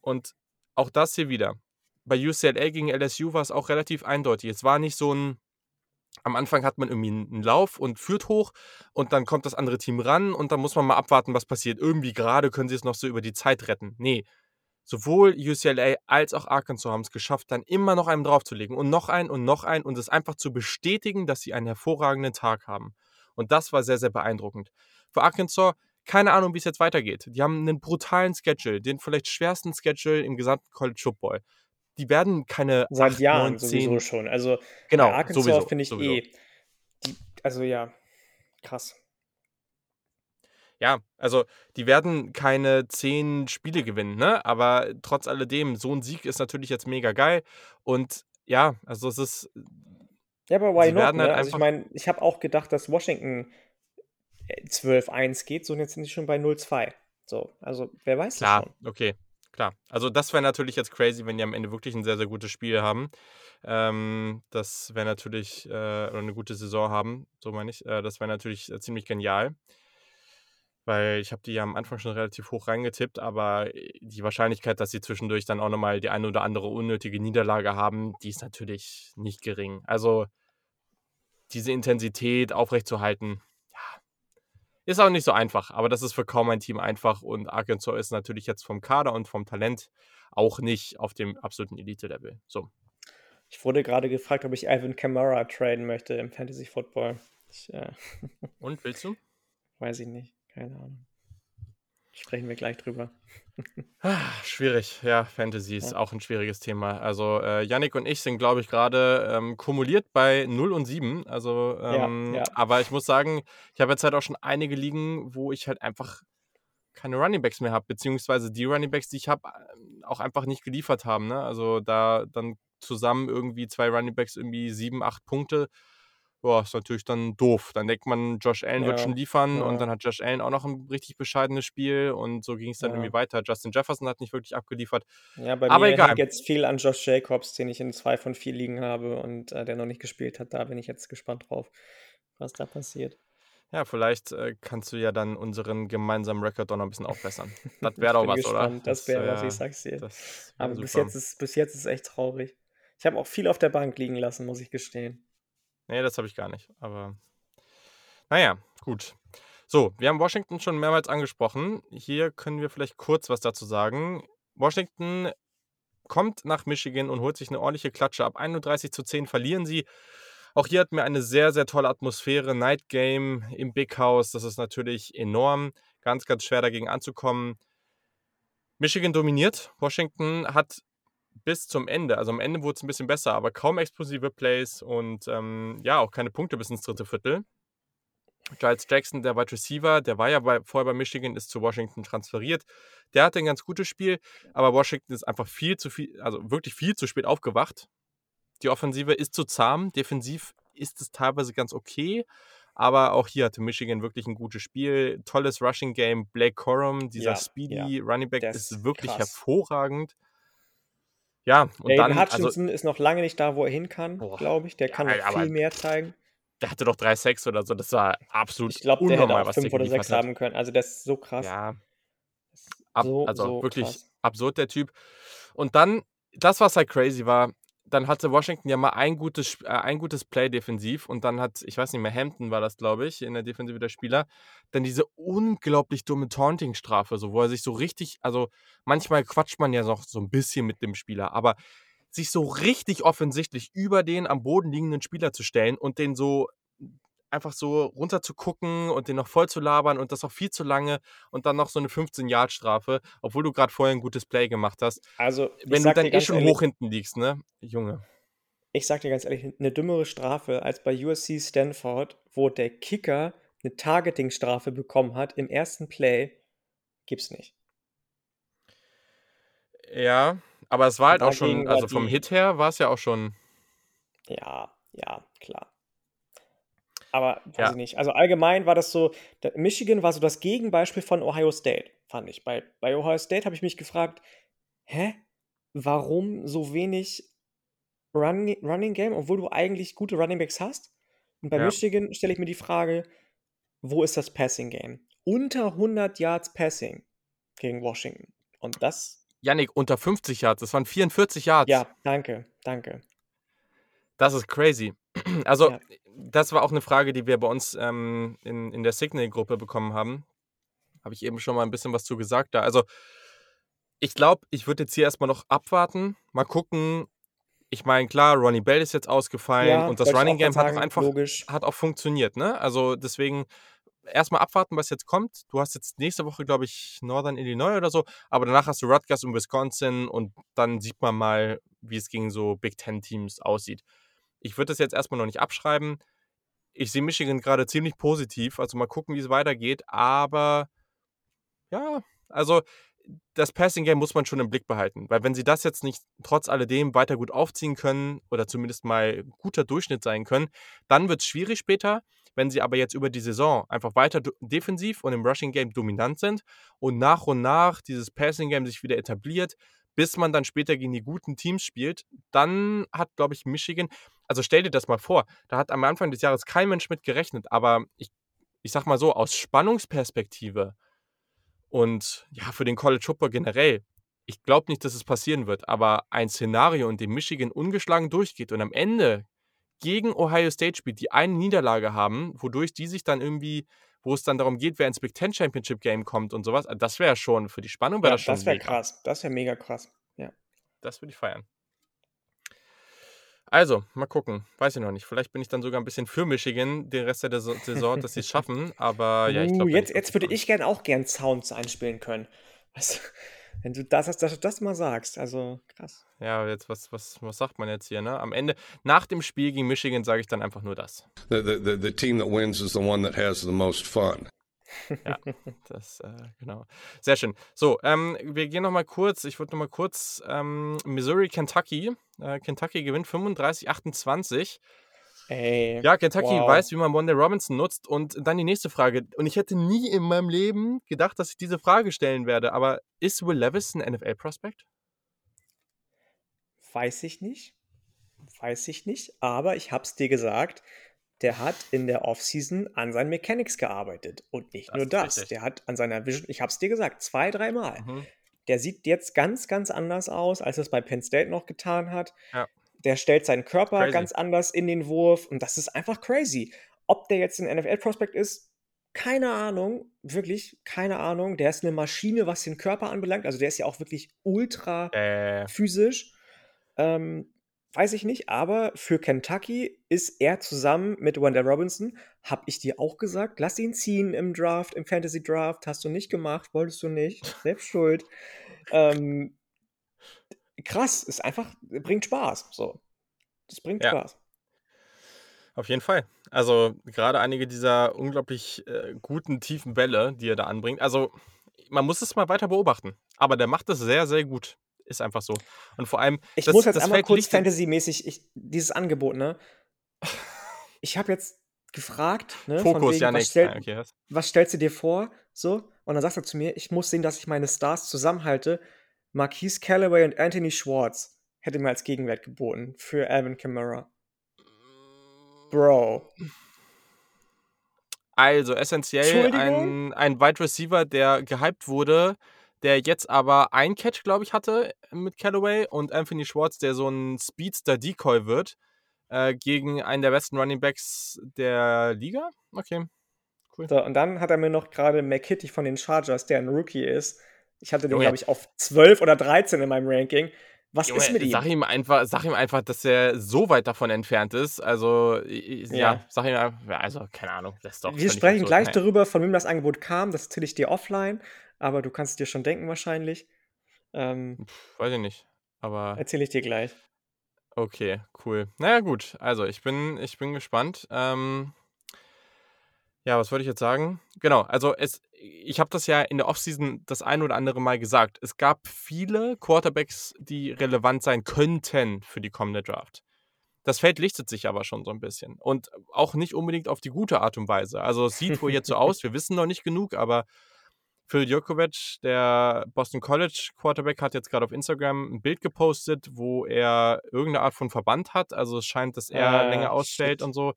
Und auch das hier wieder. Bei UCLA gegen LSU war es auch relativ eindeutig. Es war nicht so ein, am Anfang hat man irgendwie einen Lauf und führt hoch und dann kommt das andere Team ran und dann muss man mal abwarten, was passiert. Irgendwie gerade können sie es noch so über die Zeit retten. Nee, sowohl UCLA als auch Arkansas haben es geschafft, dann immer noch einen draufzulegen und noch einen und noch einen und es einfach zu bestätigen, dass sie einen hervorragenden Tag haben. Und das war sehr, sehr beeindruckend. Für Arkansas, keine Ahnung, wie es jetzt weitergeht. Die haben einen brutalen Schedule, den vielleicht schwersten Schedule im gesamten College Football. Die werden keine Seit 8, Jahren 9, sowieso 10 schon. Also Genau, Arkansas sowieso, finde ich sowieso. eh. Die, also ja, krass. Ja, also die werden keine zehn Spiele gewinnen, ne? Aber trotz alledem, so ein Sieg ist natürlich jetzt mega geil. Und ja, also es ist, Ja, aber why sie not? halt Ne? Also ich meine, ich habe auch gedacht, dass Washington äh, 12-1 geht, so und jetzt sind die schon bei 0-2. So, also wer weiß das Klar, schon. okay, klar. Also das wäre natürlich jetzt crazy, wenn die am Ende wirklich ein sehr, sehr gutes Spiel haben. Ähm, das wäre natürlich, äh, oder eine gute Saison haben, so meine ich. Äh, das wäre natürlich äh, ziemlich genial. Weil ich habe die ja am Anfang schon relativ hoch reingetippt, aber äh, die Wahrscheinlichkeit, dass sie zwischendurch dann auch nochmal die eine oder andere unnötige Niederlage haben, die ist natürlich nicht gering. Also diese Intensität aufrechtzuerhalten, ja, ist auch nicht so einfach, aber das ist für kaum ein Team einfach und Arkansas ist natürlich jetzt vom Kader und vom Talent auch nicht auf dem absoluten Elite-Level. So. Ich wurde gerade gefragt, ob ich Alvin Kamara traden möchte im Fantasy Football. Ich, äh, Und willst du? weiß ich nicht. Keine Ahnung. Sprechen wir gleich drüber. Ah, Schwierig, ja, Fantasy ist Ja. auch ein schwieriges Thema. Also, äh, Yannick und ich sind, glaube ich, gerade ähm, kumuliert bei 0 und 7. Also, Ja, ähm, ja. aber ich muss sagen, ich habe jetzt halt auch schon einige liegen, wo ich halt einfach keine Runningbacks mehr habe, beziehungsweise die Runningbacks, die ich habe, ähm, auch einfach nicht geliefert haben. Ne? Also da dann zusammen irgendwie zwei Runningbacks irgendwie sieben, acht Punkte. Boah, ist natürlich dann doof. Dann denkt man, Josh Allen wird Ja, schon liefern ja. und dann hat Josh Allen auch noch ein richtig bescheidenes Spiel und so ging es dann Ja. irgendwie weiter. Justin Jefferson hat nicht wirklich abgeliefert. Ja, bei Aber mir egal. hängt jetzt viel an Josh Jacobs, den ich in zwei von vier liegen habe und äh, der noch nicht gespielt hat. Da bin ich jetzt gespannt drauf, was da passiert. Ja, vielleicht äh, kannst du ja dann unseren gemeinsamen Rekord doch noch ein bisschen aufbessern. Das wäre doch was, gespannt. oder? Das wäre was, wär- ich sag's dir. Aber bis jetzt, ist, bis jetzt ist es echt traurig. Ich habe auch viel auf der Bank liegen lassen, muss ich gestehen. Nee, das habe ich gar nicht. Aber naja, gut. So, wir haben Washington schon mehrmals angesprochen. Hier können wir vielleicht kurz was dazu sagen. Washington kommt nach Michigan und holt sich eine ordentliche Klatsche. Ab 31 zu 10 verlieren sie. Auch hier hatten wir eine sehr, sehr tolle Atmosphäre. Night Game im Big House. Das ist natürlich enorm. Ganz, ganz schwer dagegen anzukommen. Michigan dominiert. Washington hat bis zum Ende, also am Ende wurde es ein bisschen besser, aber kaum explosive Plays und ähm, ja, auch keine Punkte bis ins dritte Viertel. Giles Jackson, der Wide Receiver, der war ja bei, vorher bei Michigan, ist zu Washington transferiert. Der hatte ein ganz gutes Spiel, aber Washington ist einfach viel zu viel, also wirklich viel zu spät aufgewacht. Die Offensive ist zu zahm, defensiv ist es teilweise ganz okay, aber auch hier hatte Michigan wirklich ein gutes Spiel. Tolles Rushing Game. Blake Corum, dieser Ja, Speedy ja. Running Back, ist wirklich krass. hervorragend. Ja, und Aiden dann, also, Hutchinson ist noch lange nicht da, wo er hin kann, glaube ich. Der kann Ja, noch viel mehr zeigen. der hatte doch drei Sacks oder so. Das war absolut Ich glaube, der hätte auch fünf oder sechs hat. haben können. Also, das ist so krass. Ja, ab, so, also so wirklich krass. absurd, der Typ. Und dann, das, was halt crazy war, dann hatte Washington ja mal ein gutes, äh, ein gutes Play defensiv und dann hat, ich weiß nicht mehr, Hampton war das, glaube ich, in der Defensive der Spieler, dann diese unglaublich dumme Taunting-Strafe, so, wo er sich so richtig, also manchmal quatscht man ja noch so ein bisschen mit dem Spieler, aber sich so richtig offensichtlich über den am Boden liegenden Spieler zu stellen und den so einfach so runter zu gucken und den noch voll zu labern und das auch viel zu lange und dann noch so eine 15-Yard-Strafe, obwohl du gerade vorher ein gutes Play gemacht hast. Also, Wenn du dann eh schon ehrlich, hoch hinten liegst, ne? Junge. ich sag dir ganz ehrlich, eine dümmere Strafe als bei USC Stanford, wo der Kicker eine Targeting-Strafe bekommen hat im ersten Play, gibt's nicht. Ja, aber es war halt auch schon, also vom Hit her war es ja auch schon. Ja, ja, klar. Aber weiß Ja. ich nicht. Also allgemein war das so, Michigan war so das Gegenbeispiel von Ohio State, fand ich. Bei, bei Ohio State habe ich mich gefragt, hä? Warum so wenig Run, Running Game, obwohl du eigentlich gute Running Backs hast? Und bei Ja. Michigan stelle ich mir die Frage, wo ist das Passing Game? Unter 100 Yards Passing gegen Washington. Und das, Yannick, unter 50 Yards, das waren 44 Yards. ja, danke, danke. Das ist crazy. Also, Ja. das war auch eine Frage, die wir bei uns ähm, in, in der Signal-Gruppe bekommen haben. Habe ich eben schon mal ein bisschen was zu gesagt da. Also, ich glaube, ich würde jetzt hier erstmal noch abwarten, mal gucken. Ich meine, klar, Ronnie Bell ist jetzt ausgefallen Ja, und das Running Game hat auch einfach logisch. hat auch funktioniert, ne? Also deswegen erstmal abwarten, was jetzt kommt. Du hast jetzt nächste Woche, glaube ich, Northern Illinois oder so, aber danach hast du Rutgers und Wisconsin und dann sieht man mal, wie es gegen so Big Ten Teams aussieht. Ich würde das jetzt erstmal noch nicht abschreiben. Ich sehe Michigan gerade ziemlich positiv, also mal gucken, wie es weitergeht, aber ja, also das Passing Game muss man schon im Blick behalten, weil wenn sie das jetzt nicht trotz alledem weiter gut aufziehen können oder zumindest mal guter Durchschnitt sein können, dann wird es schwierig später. Wenn sie aber jetzt über die Saison einfach weiter defensiv und im Rushing Game dominant sind und nach und nach dieses Passing Game sich wieder etabliert, bis man dann später gegen die guten Teams spielt, dann hat, glaube ich, Michigan, also stell dir das mal vor, da hat am Anfang des Jahres kein Mensch mit gerechnet, aber ich, ich sag mal so, aus Spannungsperspektive und ja, für den College Football generell, ich glaube nicht, dass es passieren wird, aber ein Szenario, in dem Michigan ungeschlagen durchgeht und am Ende gegen Ohio State spielt, die eine Niederlage haben, wodurch die sich dann irgendwie, wo es dann darum geht, wer ins Big Ten Championship Game kommt und sowas, das wäre schon für die Spannung, wäre Ja, das schon das wäre krass. Das wäre mega krass. Ja. Das würde ich feiern. Also, mal gucken. Weiß ich noch nicht. Vielleicht bin ich dann sogar ein bisschen für Michigan den Rest der Saison, dass sie es schaffen. Aber ja, ich Uh, glaube jetzt, jetzt würde ich gern auch gern Sounds einspielen können. Also, wenn du das, dass du das mal sagst. Also, krass. Ja, jetzt, was, was, was sagt man jetzt hier, ne? Am Ende, nach dem Spiel gegen Michigan, sage ich dann einfach nur das. The, the, the team that wins is the one that has the most fun. Ja, das, äh, genau. Sehr schön. So, ähm, wir gehen nochmal kurz, ich würde nochmal kurz, ähm, Missouri, Kentucky. Äh, Kentucky gewinnt 35-28. Ey. Ja, Kentucky wow. weiß, wie man Monday Robinson nutzt. Und dann die nächste Frage. Und ich hätte nie in meinem Leben gedacht, dass ich diese Frage stellen werde. Aber ist Will Levis ein NFL-Prospect? Weiß ich nicht. Weiß ich nicht. Aber ich hab's dir gesagt, der hat in der Offseason an seinen Mechanics gearbeitet. Und nicht Das nur das. richtig. Der hat an seiner Vision, ich hab's dir gesagt, zwei, dreimal. Mhm. Der sieht jetzt ganz, ganz anders aus, als er es bei Penn State noch getan hat. Ja. Der stellt seinen Körper Crazy. ganz anders in den Wurf. Und das ist einfach crazy. Ob der jetzt ein NFL-Prospect ist, keine Ahnung. Wirklich, keine Ahnung. Der ist eine Maschine, was den Körper anbelangt. Also der ist ja auch wirklich ultra Äh, physisch. Ähm, weiß ich nicht, aber für Kentucky ist er zusammen mit Wendell Robinson, hab ich dir auch gesagt, lass ihn ziehen im Draft, im Fantasy Draft, hast du nicht gemacht, wolltest du nicht, selbst schuld. Ähm, krass, ist einfach, bringt Spaß, so. Das bringt Ja. Spaß. auf jeden Fall. Also, gerade einige dieser unglaublich äh, guten, tiefen Bälle, die er da anbringt. Also, man muss es mal weiter beobachten. Aber der macht es sehr, sehr gut. Ist einfach so. Und vor allem, Ich das, muss jetzt das einmal kurz Fantasy-mäßig, dieses Angebot, ne? Ich habe jetzt gefragt, ne? von Fokus, wegen, Janik. was, stell, okay, was? was stellst du dir vor? So, und dann sagt er zu mir, ich muss sehen, dass ich meine Stars zusammenhalte. Marquise Callaway und Anthony Schwartz hätte mir als Gegenwert geboten für Alvin Kamara. Bro. Also, essentiell ein, ein Wide Receiver, der gehypt wurde, der jetzt aber ein Catch, glaube ich, hatte mit Callaway und Anthony Schwartz, der so ein Speedster-Decoy wird, äh, gegen einen der besten Running Backs der Liga. Okay, cool. So, und dann hat er mir noch gerade McKitty von den Chargers, der ein Rookie ist. Ich hatte den, glaube ich, auf 12 oder 13 in meinem Ranking. Was Junge, ist mit ihm? Sag ihm, einfach, sag ihm einfach, dass er so weit davon entfernt ist. Also, ja, Ja. sag ihm einfach, also, keine Ahnung, das ist doch. Wir sprechen absurd. gleich Nein. darüber, von wem das Angebot kam. Das erzähle ich dir offline. Aber du kannst es dir schon denken wahrscheinlich. Ähm, Pff, weiß ich nicht. Aber. erzähle ich dir gleich. Okay, cool. Naja, gut. Also, ich bin, ich bin gespannt. Ähm, ja, was wollte ich jetzt sagen? Genau, also es, ich habe das ja in der Offseason das ein oder andere Mal gesagt. Es gab viele Quarterbacks, die relevant sein könnten für die kommende Draft. Das Feld lichtet sich aber schon so ein bisschen. Und auch nicht unbedingt auf die gute Art und Weise. Also es sieht wohl jetzt so aus, wir wissen noch nicht genug, aber Phil Djokovic, der Boston College Quarterback, hat jetzt gerade auf Instagram ein Bild gepostet, wo er irgendeine Art von Verband hat. Also es scheint, dass er Ah, länger ausfällt shit. und so.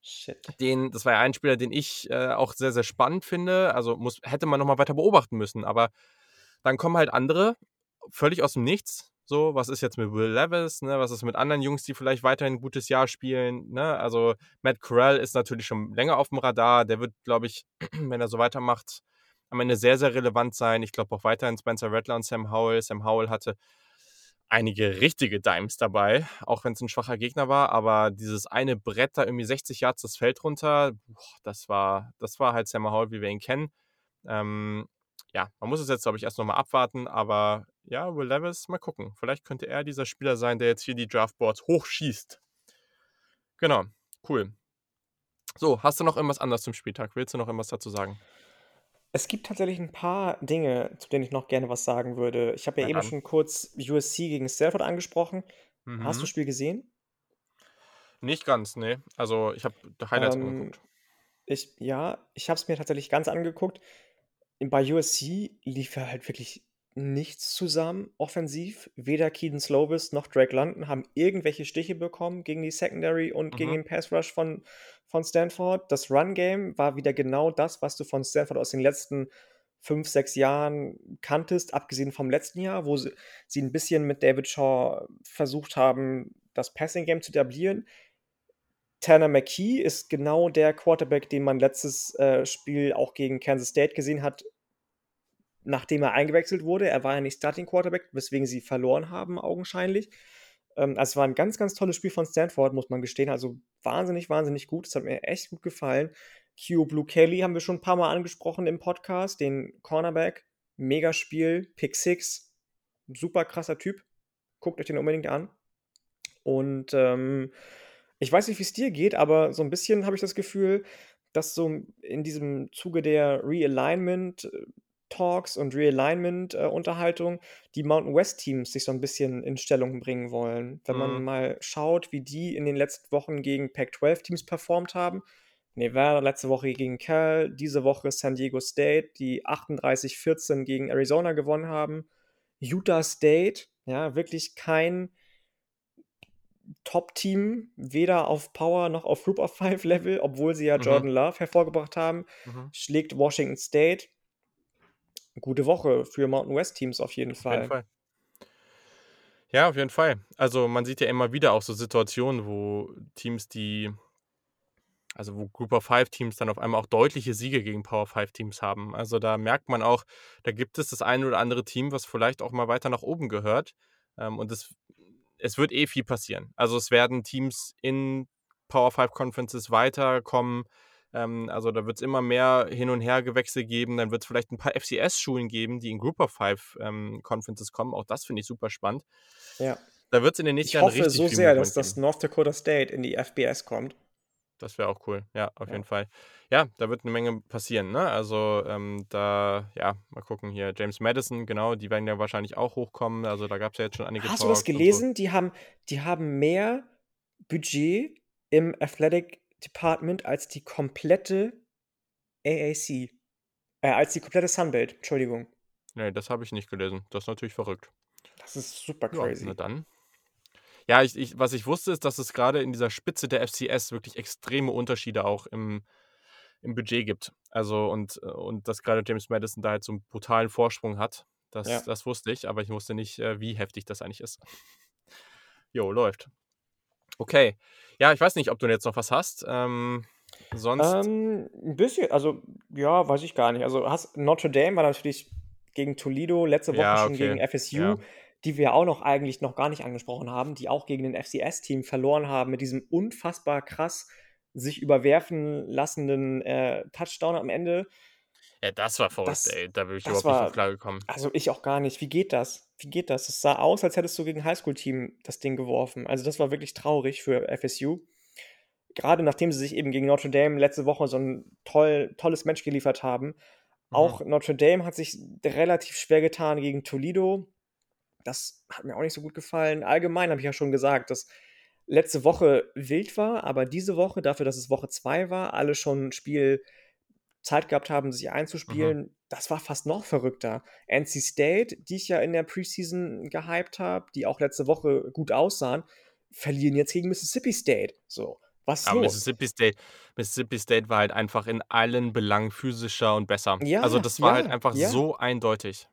Shit. Den, das war ja ein Spieler, den ich äh, auch sehr, sehr spannend finde. Also muss, hätte man nochmal weiter beobachten müssen. Aber dann kommen halt andere, völlig aus dem Nichts. So, was ist jetzt mit Will Levis? Ne? Was ist mit anderen Jungs, die vielleicht weiterhin ein gutes Jahr spielen? Ne? Also Matt Corral ist natürlich schon länger auf dem Radar. Der wird, glaube ich, wenn er so weitermacht, am Ende sehr, sehr relevant sein. Ich glaube auch weiterhin Spencer Rattler und Sam Howell. Sam Howell hatte einige richtige Dimes dabei, auch wenn es ein schwacher Gegner war, aber dieses eine Brett da irgendwie 60 Yards das Feld runter, boah, das war, das war halt Sam Howell, wie wir ihn kennen. Ähm, ja, man muss es jetzt, glaube ich, erst nochmal abwarten, aber ja, Will Levis, mal gucken. Vielleicht könnte er dieser Spieler sein, der jetzt hier die Draftboards hochschießt. Genau, cool. So, hast du noch irgendwas anderes zum Spieltag? Willst du noch irgendwas dazu sagen? Es gibt tatsächlich ein paar Dinge, zu denen ich noch gerne was sagen würde. Ich habe ja Na eben dann. schon kurz USC gegen Stanford angesprochen. Hast du Mhm. das Spiel gesehen? Nicht ganz, nee. Also, ich habe Highlights Ähm, angeguckt. Ich, ja, ich habe es mir tatsächlich ganz angeguckt. Bei USC lief ja halt wirklich nichts zusammen offensiv. Weder Keaton Slovis noch Drake London haben irgendwelche Stiche bekommen gegen die Secondary und gegen Mhm. den Pass Rush von, von Stanford. Das Run-Game war wieder genau das, was du von Stanford aus den letzten fünf, sechs Jahren kanntest, abgesehen vom letzten Jahr, wo sie, sie ein bisschen mit David Shaw versucht haben, das Passing-Game zu etablieren. Tanner McKee ist genau der Quarterback, den man letztes äh, Spiel auch gegen Kansas State gesehen hat, nachdem er eingewechselt wurde. Er war ja nicht Starting Quarterback, weswegen sie verloren haben, augenscheinlich. Ähm, also, es war ein ganz, ganz tolles Spiel von Stanford, muss man gestehen. Also, wahnsinnig, wahnsinnig gut. Es hat mir echt gut gefallen. Q Blue Kelly haben wir schon ein paar Mal angesprochen im Podcast, den Cornerback. Megaspiel, Pick Six, super krasser Typ. Guckt euch den unbedingt an. Und ähm, ich weiß nicht, wie es dir geht, aber so ein bisschen habe ich das Gefühl, dass so in diesem Zuge der Realignment äh, Talks und Realignment-Unterhaltung äh, die Mountain West-Teams sich so ein bisschen in Stellung bringen wollen. Wenn man Mhm. mal schaut, wie die in den letzten Wochen gegen Pac-12-Teams performt haben. Nevada letzte Woche gegen Cal, diese Woche San Diego State, die 38-14 gegen Arizona gewonnen haben. Utah State, ja, wirklich kein Top-Team, weder auf Power noch auf Group of Five Level, obwohl sie ja Mhm. Jordan Love hervorgebracht haben, Mhm. schlägt Washington State. Gute Woche für Mountain West Teams auf jeden Auf jeden Fall. Fall. Ja, auf jeden Fall. Also, man sieht ja immer wieder auch so Situationen, wo Teams, die also, wo Group of Five Teams dann auf einmal auch deutliche Siege gegen Power Five Teams haben. Also, da merkt man auch, da gibt es das eine oder andere Team, was vielleicht auch mal weiter nach oben gehört. Ähm, und es es wird eh viel passieren. Also, es werden Teams in Power Five Conferences weiterkommen. Ähm, also, da wird es immer mehr Hin und Hergewechsel geben. Dann wird es vielleicht ein paar FCS-Schulen geben, die in Group of Five, ähm, Conferences kommen. Auch das finde ich super spannend. Ja. Da wird es in den nächsten Ich Jahren hoffe richtig so viel sehr, dass das. North Dakota State in die FBS kommt. Das wäre auch cool. Ja, auf Ja. jeden Fall. Ja, da wird eine Menge passieren, ne? Also, ähm, da ja, mal gucken hier, James Madison, genau, die werden ja wahrscheinlich auch hochkommen. Also, da gab's ja jetzt schon einige Hast du das Talks und so. gelesen? Die haben die haben mehr Budget im Athletic Department als die komplette AAC. Äh, als die komplette Sunbelt, Entschuldigung. Ne, das habe ich nicht gelesen. Das ist natürlich verrückt. Das ist super Ja, na crazy. dann. Ja, ich ich was ich wusste, ist, dass es grade in dieser Spitze der FCS wirklich extreme Unterschiede auch im im Budget gibt. Also, und und dass grade James Madison da halt so 'n brutalen Vorsprung hat. Das Ja. das wusste ich, aber ich wusste nicht, äh, wie heftig das eigentlich ist. Jo, läuft. Okay. Ja, ich weiß nicht, ob du jetzt noch was hast. Ähm, sonst Ähm, 'n bisschen, also, ja, weiß ich gar nicht. Also, hast Notre Dame war natürlich gegen Toledo, letzte Woche Ja, schon gegen. FSU, Ja. die wir auch noch eigentlich noch gar nicht angesprochen haben, die auch gegen den FCS-Team verloren haben mit diesem unfassbar krass sich überwerfen lassenden, äh, Touchdown am Ende. Ja, das war verrückt, Das ey. Da bin ich überhaupt nicht war drauf klargekommen. also, ich auch gar nicht. Wie geht das? Wie geht das? Es sah aus, als hättest du gegen Highschool-Team das Ding geworfen. Also, das war wirklich traurig für FSU. Grade nachdem sie sich eben gegen Notre Dame letzte Woche so 'n toll tolles Match geliefert haben. Mhm. Auch Notre Dame hat sich relativ schwer getan gegen Toledo. Das hat mir auch nicht so gut gefallen. Allgemein habe ich ja schon gesagt, dass letzte Woche wild war, aber diese Woche, dafür, dass es Woche 2 war, alle schon 'n Spiel Zeit gehabt haben, sich Mhm. einzuspielen, das war fast noch verrückter. NC State, die ich ja in der Preseason gehypt habe, die auch letzte Woche gut aussahen, verlieren jetzt gegen Mississippi State. So, was ist Aber los? Mississippi State Mississippi State war halt einfach in allen Belangen physischer und besser. Also, Ja, das war halt ja, einfach ja. so eindeutig.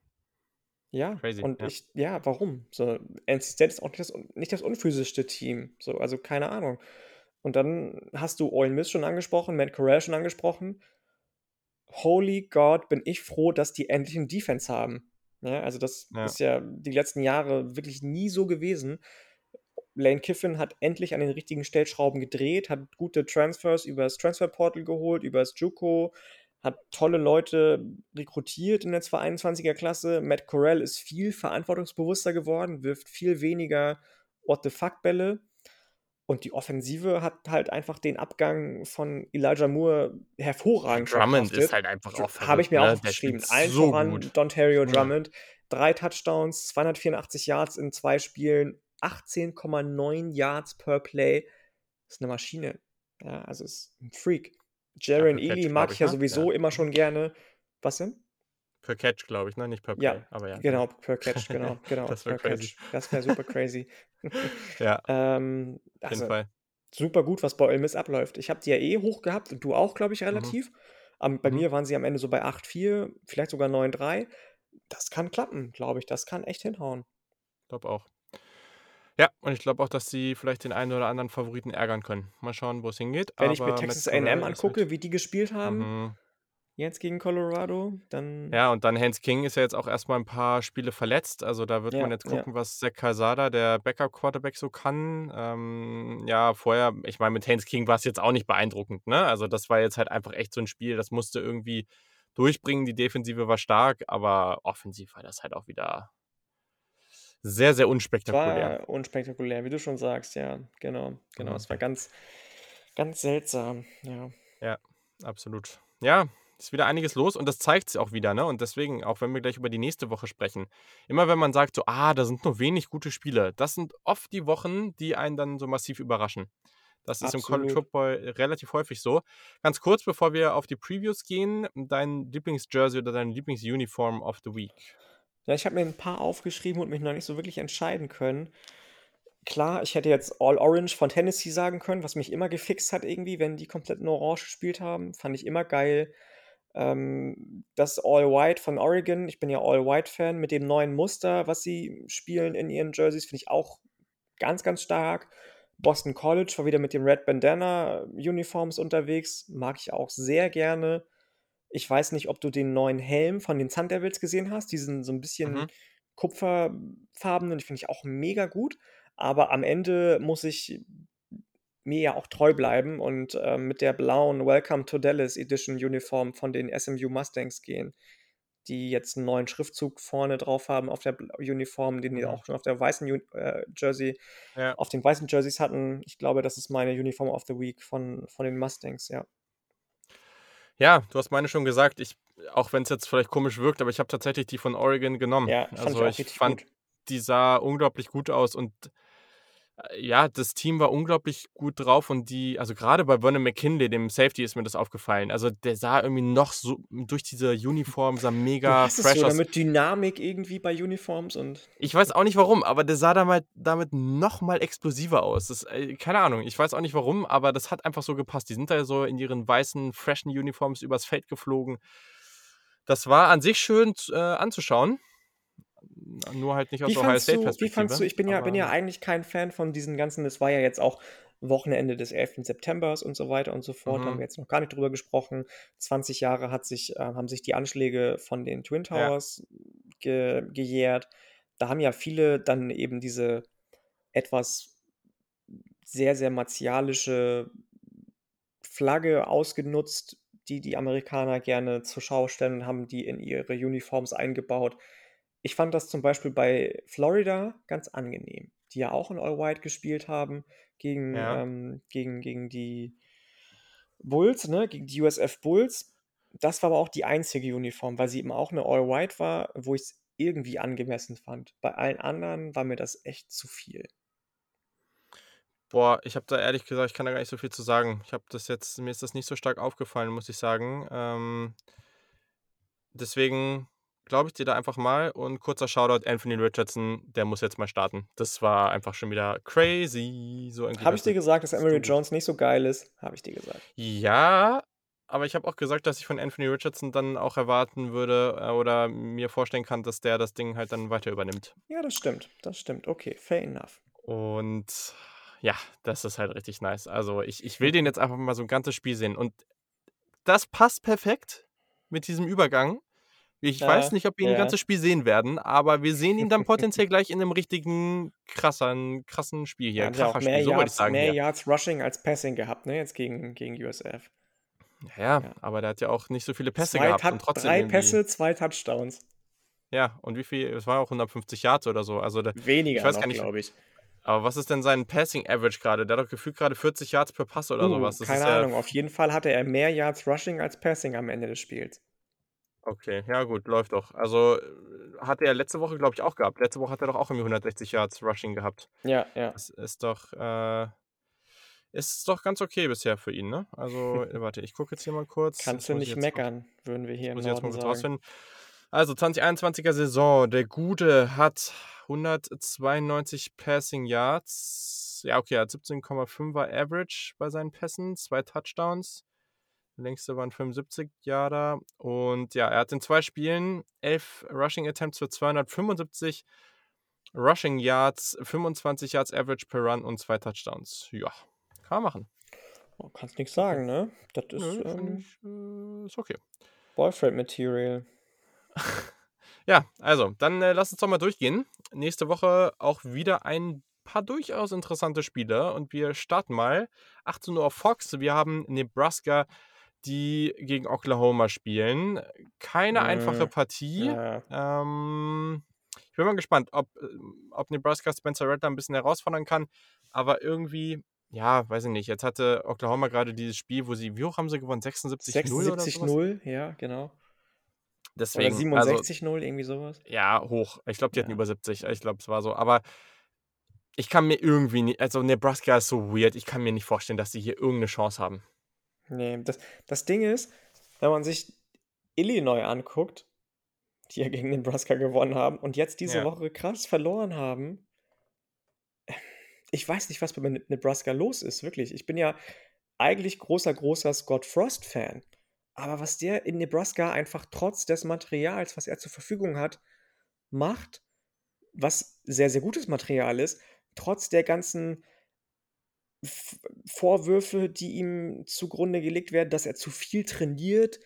Ja, Crazy, und ja. ich ja, warum? So, NC State ist auch nicht das nicht das unphysischste Team, so, also, keine Ahnung. Und dann hast du Ole Miss schon angesprochen, Matt Corral schon angesprochen. Holy God, bin ich froh, dass die endlich 'n Defense haben. Ja, also, das Ja. ist ja die letzten Jahre wirklich nie so gewesen. Lane Kiffin hat endlich an den richtigen Stellschrauben gedreht, hat gute Transfers übers Transfer Portal geholt, übers JUCO, hat tolle Leute rekrutiert in der 221er Klasse. Matt Corral ist viel verantwortungsbewusster geworden, wirft viel weniger What-the-fuck-Bälle. Und die Offensive hat halt einfach den Abgang von Elijah Moore hervorragend Drummond verkraftet. ist halt einfach auch Habe ich mir ne? auch spielt Allen so voran gut. Dontario Ja. Drummond. 3 Touchdowns, 284 Yards in 2 Spielen, 18,9 Yards per Play. Ist 'ne Maschine. Ja, also, ist 'n Freak. Ja, Jaren per Ealy Catch, mag ich ja sowieso Ja. immer schon gerne. Was denn? Per Catch, glaube ich, ne? Nicht per Play, Ja, aber ja, genau, per Catch, genau, genau, Das wäre per crazy. Catch. Das wäre super crazy. Ja. Ähm, Auf jeden also, Fall. super gut, was bei Ole Miss abläuft. Ich habe die ja eh hoch gehabt und du auch, glaube ich, Mhm. relativ. Ähm, bei Mhm. mir waren sie am Ende so bei 8,4, vielleicht sogar 9,3. Das kann klappen, glaube ich. Das kann echt hinhauen. Glaube auch. Ja, und ich glaube auch, dass sie vielleicht den einen oder anderen Favoriten ärgern können. Mal schauen, wo's hingeht, Wenn ich mir aber Texas A&M ist halt angucke, wie die gespielt haben Mhm. Jetzt gegen Colorado. Dann Ja, und dann Hans King ist ja jetzt auch erstmal ein paar Spiele verletzt. Also da wird man ja, jetzt ja. gucken, was Zach Calzada, der Backup-Quarterback, so kann. Ähm, ja, vorher, ich meine, mit Hans King war es jetzt auch nicht beeindruckend, ne? Also das war jetzt halt einfach echt so ein Spiel, das musste irgendwie durchbringen. Die Defensive war stark, aber offensiv war das halt auch wieder sehr, sehr unspektakulär. war unspektakulär, wie du schon sagst, ja, genau, genau. Mhm. Es war ganz, ganz seltsam, ja. Ja, absolut. Ja, ist wieder einiges los und das zeigt es auch wieder, ne? Und deswegen, auch wenn wir gleich über die nächste Woche sprechen, immer wenn man sagt, so, ah, da sind nur wenig gute Spiele, das sind oft die Wochen, die einen dann so massiv überraschen. Das ist im College Absolut. Football relativ häufig so. Ganz kurz, bevor wir auf die Previews gehen, dein Lieblingsjersey oder dein Lieblingsuniform of the Week. Ja, ich habe mir ein paar aufgeschrieben und mich noch nicht so wirklich entscheiden können. Klar, ich hätte jetzt All Orange von Tennessee sagen können, was mich immer gefixt hat irgendwie, wenn die komplett in Orange gespielt haben. Fand ich immer geil. Ähm, das All White von Oregon, ich bin ja All White-Fan, mit dem neuen Muster, was sie spielen in ihren Jerseys, finde ich auch ganz, ganz stark. Boston College war wieder mit dem Red Bandana Uniforms unterwegs, mag ich auch sehr gerne. Ich weiß nicht, ob du den neuen Helm von den Sun Devils gesehen hast, diesen so ein bisschen Mhm. kupferfarbenen, die finde ich auch mega gut. Aber am Ende muss ich mir ja auch treu bleiben und ähm, mit der blauen Welcome to Dallas Edition Uniform von den SMU Mustangs gehen, die jetzt einen neuen Schriftzug vorne drauf haben auf der Uniform, den die Mhm. auch schon auf der weißen Uni- äh, Jersey, Ja. auf den weißen Jerseys hatten. Ich glaube, das ist meine Uniform of the Week von, von den Mustangs, ja. Ja, du hast meine schon gesagt. Ich, auch wenn es jetzt vielleicht komisch wirkt, aber ich habe tatsächlich die von Oregon genommen. Ja, fand ich Also auch ich richtig fand, gut. die sah unglaublich gut aus und äh, ja, das Team war unglaublich gut drauf und die, also gerade bei Vernon McKinley, dem Safety, ist mir das aufgefallen. Also der sah irgendwie noch so durch diese Uniform, sah mega fresh so aus. damit Dynamik irgendwie bei Uniforms und Ich weiß auch nicht warum, aber der sah damit, damit noch mal explosiver aus. Das, äh, keine Ahnung, ich weiß auch nicht warum, aber das hat einfach so gepasst. Die sind da so in ihren weißen, freshen Uniforms übers Feld geflogen. Das war an sich schön äh, anzuschauen. Nur halt nicht aus Wie Ohio State du, wie fandst du, Perspektive. ich bin ja, bin ja eigentlich kein Fan von diesen ganzen, das war ja jetzt auch Wochenende des 11. Septembers und so weiter und so fort, da haben mhm, wir jetzt noch gar nicht drüber gesprochen. 20 Jahre hat sich, äh, haben sich die Anschläge von den Twin ja, Towers ge gejährt. Da haben ja viele dann eben diese etwas sehr, sehr martialische Flagge ausgenutzt, die die Amerikaner gerne zur Schau stellen und haben die in ihre Uniforms eingebaut. Ich fand das zum Beispiel bei Florida ganz angenehm, die ja auch in All White gespielt haben gegen, ja. ähm, gegen, gegen die Bulls, ne, gegen die USF Bulls. Das war aber auch die einzige Uniform, weil sie eben auch eine All White war, wo ich es irgendwie angemessen fand. Bei allen anderen war mir das echt zu viel. Boah, ich habe da ehrlich gesagt, ich kann da gar nicht so viel zu sagen. Ich habe das jetzt, mir ist das nicht so stark aufgefallen, muss ich sagen. Ähm, deswegen glaube ich dir da einfach mal und kurzer Shoutout Anthony Richardson, der muss jetzt mal starten. Das war einfach schon wieder crazy, so Habe ich dir gesagt, dass gut. Jones nicht so geil ist? Habe ich dir gesagt. Ja, aber ich habe auch gesagt, dass ich von Anthony Richardson dann auch erwarten würde äh, oder mir vorstellen kann, dass der das Ding halt dann weiter übernimmt. Ja, das stimmt. Das stimmt. Okay, fair enough. Und ja, das ist halt richtig nice. Also ich, ich will den jetzt einfach mal so ein ganzes Spiel sehen. Und das passt perfekt mit diesem Übergang. Ich weiß Ja, nicht, ob wir ihn ein ja. ganzes Spiel sehen werden, aber wir sehen ihn dann potenziell gleich in einem richtigen krassen, krassen Spiel hier. Er ja auch mehr Kracherspiel, so wollte ich Yards, sagen mehr hier. Yards Rushing als Passing gehabt, ne? Jetzt gegen, gegen USF. Ja, ja, Ja. aber der hat ja auch nicht so viele Pässe Zwei gehabt und Tou- trotzdem drei irgendwie. Pässe, zwei Touchdowns. Ja, und wie viel? Es waren auch 150 Yards oder so. Also der, ich Weniger weiß noch, gar nicht. glaube ich. Aber was ist denn sein Passing Average gerade? Der hat doch gefühlt gerade 40 Yards per Pass oder Uh, sowas. Das keine ja Ahnung. Auf jeden Fall hatte er mehr Yards Rushing als Passing am Ende des Spiels. Okay, ja gut, läuft doch. Also äh, hatte er letzte Woche, glaube ich, auch gehabt. Letzte Woche hat er doch auch irgendwie 160 Yards Rushing gehabt. Ja, ja. Das ist doch, äh, ist doch ganz okay bisher für ihn, ne? Also, äh, warte, ich gucke jetzt hier mal kurz. Kannst Das du nicht meckern, würden wir hier das im muss ich jetzt mal Norden kurz sagen. rausfinden. Also, 2021er Saison, der Gute hat 192 Passing Yards. Ja, okay, er hat 17,5er Average bei seinen Pässen, zwei Touchdowns. Längste waren 75 Yarder. Und ja, er hat in zwei Spielen 11 Rushing Attempts für 275 Rushing Yards, 25 Yards Average per Run und zwei Touchdowns. Ja, kann man machen. Oh, kannst nichts sagen, ne? Das ist, Nö, ähm, ich, äh, ist okay. Boyfriend Material. Ja, also, dann äh, lass uns doch mal durchgehen. Nächste Woche auch wieder ein paar durchaus interessante Spiele und wir starten mal. 18 Uhr auf Fox. Wir haben Nebraska, die gegen Oklahoma spielen. Keine einfache Mhm. Partie. Ja. Ähm, ich bin mal gespannt, ob, äh, ob Nebraska Spencer Rattler ein bisschen herausfordern kann. Aber irgendwie, ja, weiß ich nicht. Jetzt hatte Oklahoma gerade dieses Spiel, wo sie, wie hoch haben sie gewonnen? 76-0 oder sowas? 76-0, ja, genau. Oder Deswegen, also 67-0, irgendwie sowas. ja, hoch. Ich glaube, die hatten Ja. über 70. Ich glaube, es war so. Aber ich kann mir irgendwie nicht, also Nebraska ist so weird. Ich kann mir nicht vorstellen, dass sie hier irgendeine Chance haben. Nee, das, das Ding ist, wenn man sich Illinois anguckt, die ja gegen Nebraska gewonnen haben und jetzt diese Ja. Woche krass verloren haben, ich weiß nicht, was bei Ne- Nebraska los ist, wirklich. Ich bin ja eigentlich großer, großer Scott Frost-Fan. Aber was der in Nebraska einfach trotz des Materials, was er zur Verfügung hat, macht, was sehr, sehr gutes Material ist, trotz der ganzen F Vorwürfe, die ihm zugrunde gelegt werden, dass er zu viel trainiert,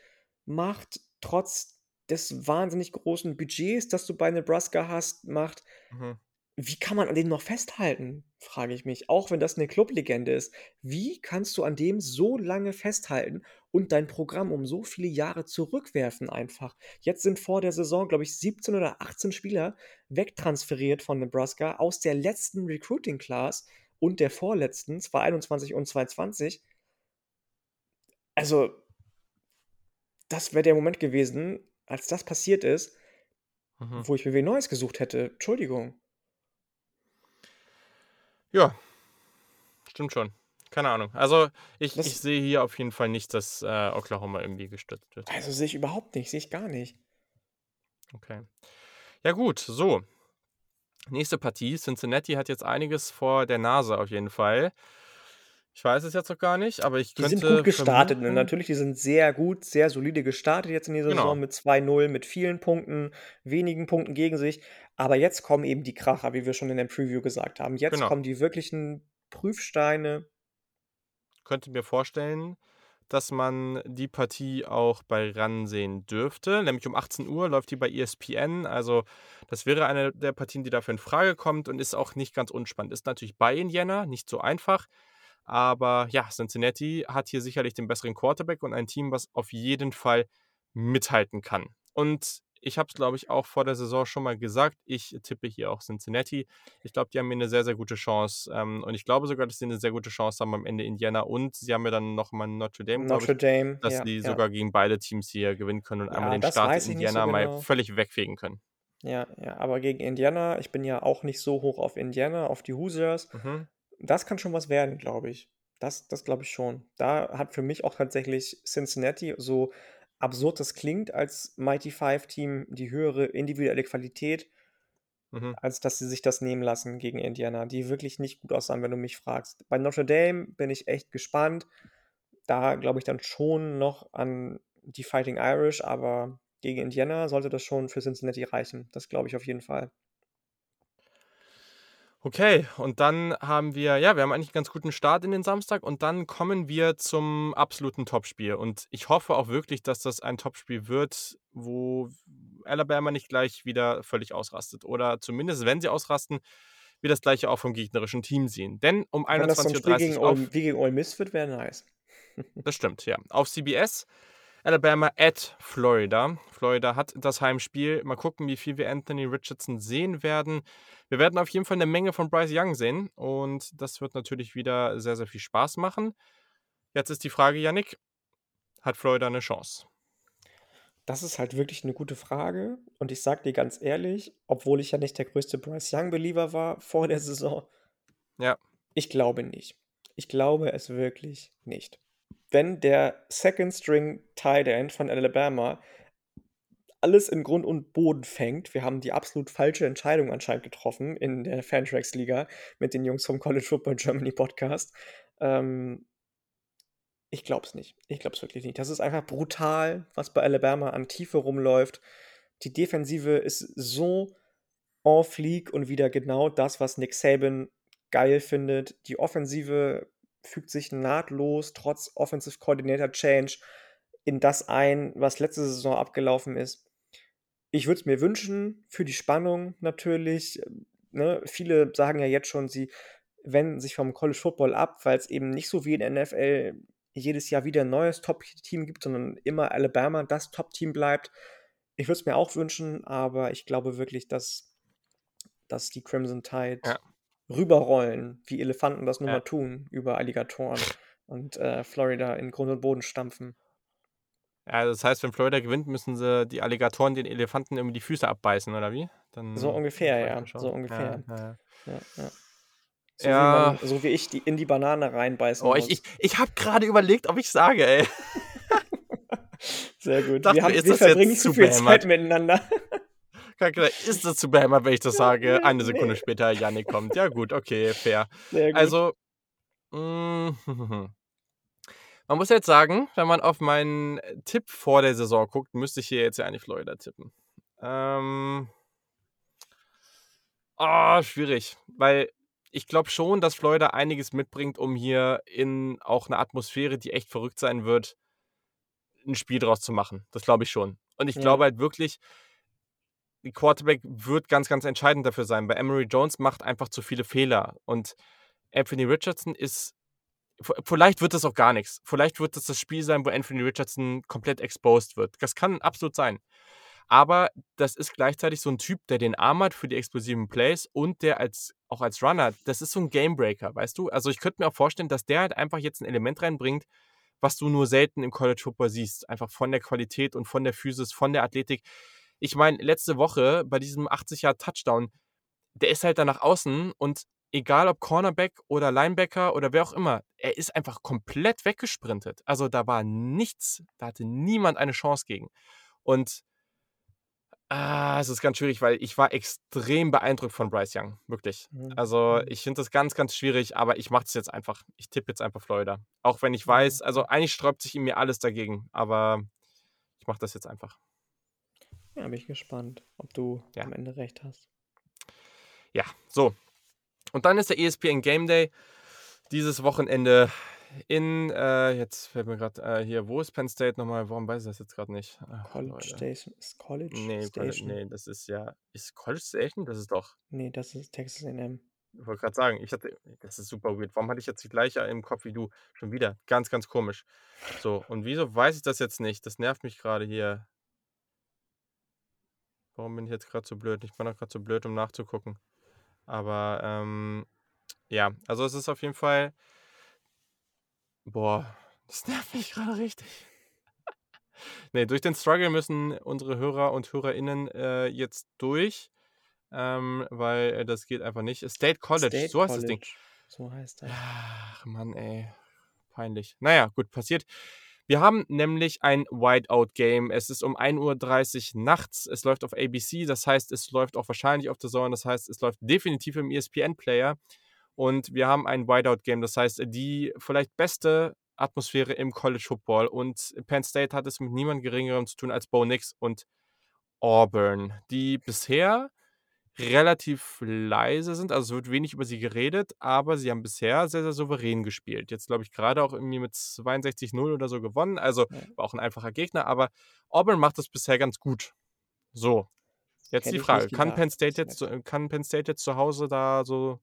macht, trotz des wahnsinnig großen Budgets, das du bei Nebraska hast, macht. Mhm. Wie kann man an dem noch festhalten, frage ich mich, auch wenn das eine Clublegende ist. Wie kannst du an dem so lange festhalten und dein Programm um so viele Jahre zurückwerfen einfach? Jetzt sind vor der Saison, glaube ich, 17 oder 18 Spieler wegtransferiert von Nebraska aus der letzten Recruiting Class und der vorletzten, 2021 und 2020. Also, das wäre der Moment gewesen, als das passiert ist, Mhm. wo ich mir wen Neues gesucht hätte. Entschuldigung. Ja, stimmt schon. Keine Ahnung. Also, ich, Das- ich sehe hier auf jeden Fall nicht, dass äh, Oklahoma irgendwie gestützt wird. Also sehe ich überhaupt nicht, sehe ich gar nicht. Okay. Ja, gut, so. Nächste Partie. Cincinnati hat jetzt einiges vor der Nase auf jeden Fall. Ich weiß es jetzt noch gar nicht, aber ich Die könnte. sind gut gestartet. Ne? Natürlich, die sind sehr gut, sehr solide gestartet jetzt in die Saison Genau. mit 2-0, mit vielen Punkten, wenigen Punkten gegen sich. Aber jetzt kommen eben die Kracher, wie wir schon in der Preview gesagt haben. Jetzt Genau. kommen die wirklichen Prüfsteine. könnte mir vorstellen, dass man die Partie auch bei RAN sehen dürfte. Nämlich um 18 Uhr läuft die bei ESPN. Also das wäre eine der Partien, die dafür in Frage kommt und ist auch nicht ganz unspannend. Ist natürlich bei Indiana, nicht so einfach. Aber ja, Cincinnati hat hier sicherlich den besseren Quarterback und ein Team, was auf jeden Fall mithalten kann. Und ich habe es, glaube ich, auch vor der Saison schon mal gesagt. Ich tippe hier auch Cincinnati. Ich glaube, die haben hier eine sehr, sehr gute Chance. Ähm, und ich glaube sogar, dass sie eine sehr gute Chance haben am Ende Indiana. Und sie haben ja dann nochmal Notre Dame, Notre ich, Dame. dass ja, sie ja. sogar gegen beide Teams hier gewinnen können und Ja, einmal den Start in nicht so Indiana genau. mal völlig wegfegen können. Ja, ja, aber gegen Indiana, ich bin ja auch nicht so hoch auf Indiana, auf die Hoosiers. Mhm. Das kann schon was werden, glaube ich. Das, das glaube ich schon. Da hat für mich auch tatsächlich Cincinnati, so absurd das klingt, als Mighty Five Team die höhere individuelle Qualität, Mhm. als dass sie sich das nehmen lassen gegen Indiana, die wirklich nicht gut aussahen, wenn du mich fragst. Bei Notre Dame bin ich echt gespannt. Da glaube ich dann schon noch an die Fighting Irish, aber gegen Indiana sollte das schon für Cincinnati reichen. Das glaube ich auf jeden Fall. Okay, und dann haben wir, ja, wir haben eigentlich einen ganz guten Start in den Samstag und dann kommen wir zum absoluten Topspiel. Und ich hoffe auch wirklich, dass das ein Topspiel wird, wo Alabama nicht gleich wieder völlig ausrastet. Oder zumindest, wenn sie ausrasten, wir das gleiche auch vom gegnerischen Team sehen. Denn um Wenn das so ein Spiel 21.30 gegen Uhr wie gegen Ole Miss wird, wäre nice. Das stimmt, ja. Auf CBS, Alabama at Florida. Florida hat das Heimspiel. Mal gucken, wie viel wir Anthony Richardson sehen werden. Wir werden auf jeden Fall eine Menge von Bryce Young sehen und das wird natürlich wieder sehr, sehr viel Spaß machen. Jetzt ist die Frage, Yannick, hat Florida eine Chance? Das ist halt wirklich eine gute Frage. Und ich sage dir ganz ehrlich, obwohl ich ja nicht der größte Bryce Young-Believer war vor der Saison, Ja, ich glaube nicht. Ich glaube es wirklich nicht. Wenn der Second String Tight End von Alabama alles in Grund und Boden fängt, wir haben die absolut falsche Entscheidung anscheinend getroffen in der Fantrax Liga mit den Jungs vom College Football Germany Podcast. Ähm, ich glaube es nicht. Ich glaube es wirklich nicht. Das ist einfach brutal, was bei Alabama an Tiefe rumläuft. Die Defensive ist so en fleek und wieder genau das, was Nick Saban geil findet. Die Offensive fügt sich nahtlos, trotz Offensive Coordinator Change, in das ein, was letzte Saison abgelaufen ist. Ich würde es mir wünschen, für die Spannung natürlich. Ne? Viele sagen ja jetzt schon, sie wenden sich vom College Football ab, weil es eben nicht so wie in der NFL jedes Jahr wieder ein neues Top-Team gibt, sondern immer Alabama das Top-Team bleibt. Ich würde es mir auch wünschen, aber ich glaube wirklich, dass, dass die Crimson Tide Ja. rüberrollen, wie Elefanten das nun Ja. mal tun, über Alligatoren und äh, Florida in Grund und Boden stampfen. Ja, das heißt, wenn Florida gewinnt, müssen sie die Alligatoren den Elefanten irgendwie die Füße abbeißen, oder wie? Dann So ungefähr, ja. So ungefähr. ja, ja. Ja. So. Wie man, so wie ich die in die Banane reinbeißen Oh, muss. ich, ich, ich habe gerade überlegt, ob ich sage, ey. Sehr gut. dachte wir, haben, ist wir das jetzt verbringen zu zu viel behämmert? Zeit miteinander. Ist das zu behämmert, wenn ich das sage? Eine Sekunde Nee. später, Janik kommt. Ja, gut, okay, fair. Sehr gut. Also, mm, man muss jetzt sagen, wenn man auf meinen Tipp vor der Saison guckt, müsste ich hier jetzt ja eigentlich Florida tippen. Ähm, ah, schwierig, weil ich glaube schon, dass Florida einiges mitbringt, um hier in auch eine Atmosphäre, die echt verrückt sein wird, ein Spiel draus zu machen. Das glaube ich schon. Und ich Ja. glaube halt wirklich, die Quarterback wird ganz, ganz entscheidend dafür sein, weil Emery Jones macht einfach zu viele Fehler. Und Anthony Richardson ist. Vielleicht wird das auch gar nichts. Vielleicht wird das das Spiel sein, wo Anthony Richardson komplett exposed wird. Das kann absolut sein. Aber das ist gleichzeitig so ein Typ, der den Arm hat für die explosiven Plays und der als, auch als Runner, das ist so ein Gamebreaker, weißt du? Also ich könnte mir auch vorstellen, dass der halt einfach jetzt ein Element reinbringt, was du nur selten im College Football siehst. Einfach von der Qualität und von der Physis, von der Athletik. Ich meine, letzte Woche bei diesem 80 Jahr Touchdown, der ist halt da nach außen und egal ob Cornerback oder Linebacker oder wer auch immer, er ist einfach komplett weggesprintet. Also da war nichts, da hatte niemand eine Chance gegen. Und ah, es ist ganz schwierig, weil ich war extrem beeindruckt von Bryce Young, wirklich. Mhm. Also Mhm. ich finde das ganz, ganz schwierig, aber ich mache es jetzt einfach. Ich tippe jetzt einfach Florida. Auch wenn ich Ja. weiß, also eigentlich sträubt sich in mir alles dagegen, aber ich mache das jetzt einfach. Ja, bin ich gespannt, ob du Ja. am Ende recht hast. Ja, so. Und dann ist der ESPN Game Day dieses Wochenende in, äh, jetzt fällt mir gerade äh, hier, wo ist Penn State nochmal? Warum weiß ich das jetzt gerade nicht? Ach, College Leute. Station. Ist College Nee, College, Station? nee, das ist ja, ist College Station? Das ist doch, Nee, das ist Texas A&M. ich wollte gerade sagen, ich hatte, das ist super weird. Warum hatte ich jetzt die gleiche im Kopf wie du? Schon wieder. Ganz, ganz komisch. So, und wieso weiß ich das jetzt nicht? Das nervt mich gerade hier. Warum bin ich jetzt gerade so blöd? Ich bin auch gerade so blöd, um nachzugucken. Aber, ähm, ja, also es ist auf jeden Fall, boah, das nervt mich gerade richtig. Nee, durch den Struggle müssen unsere Hörer und HörerInnen äh, jetzt durch, ähm, weil äh, das geht einfach nicht. State College, State so heißt das Ding. College. So heißt das. Ach, Mann, ey. Peinlich. Naja, gut, passiert. Wir haben nämlich ein Whiteout-Game. Es ist um 1.30 Uhr nachts. Es läuft auf ABC, das heißt, es läuft auch wahrscheinlich auf der Zone, das heißt, es läuft definitiv im ESPN-Player. Und wir haben ein Whiteout-Game, das heißt, die vielleicht beste Atmosphäre im College Football. Und Penn State hat es mit niemand Geringerem zu tun als Bo Nix und Auburn, die bisher relativ leise sind. Also es wird wenig über sie geredet, aber sie haben bisher sehr, sehr souverän gespielt. Jetzt glaube ich gerade auch irgendwie mit 62-0 oder so gewonnen. Also Ja. war auch ein einfacher Gegner, aber Auburn macht das bisher ganz gut. So, jetzt Hätte die Frage, kann Penn State jetzt, zu- kann Penn State jetzt zu Hause da so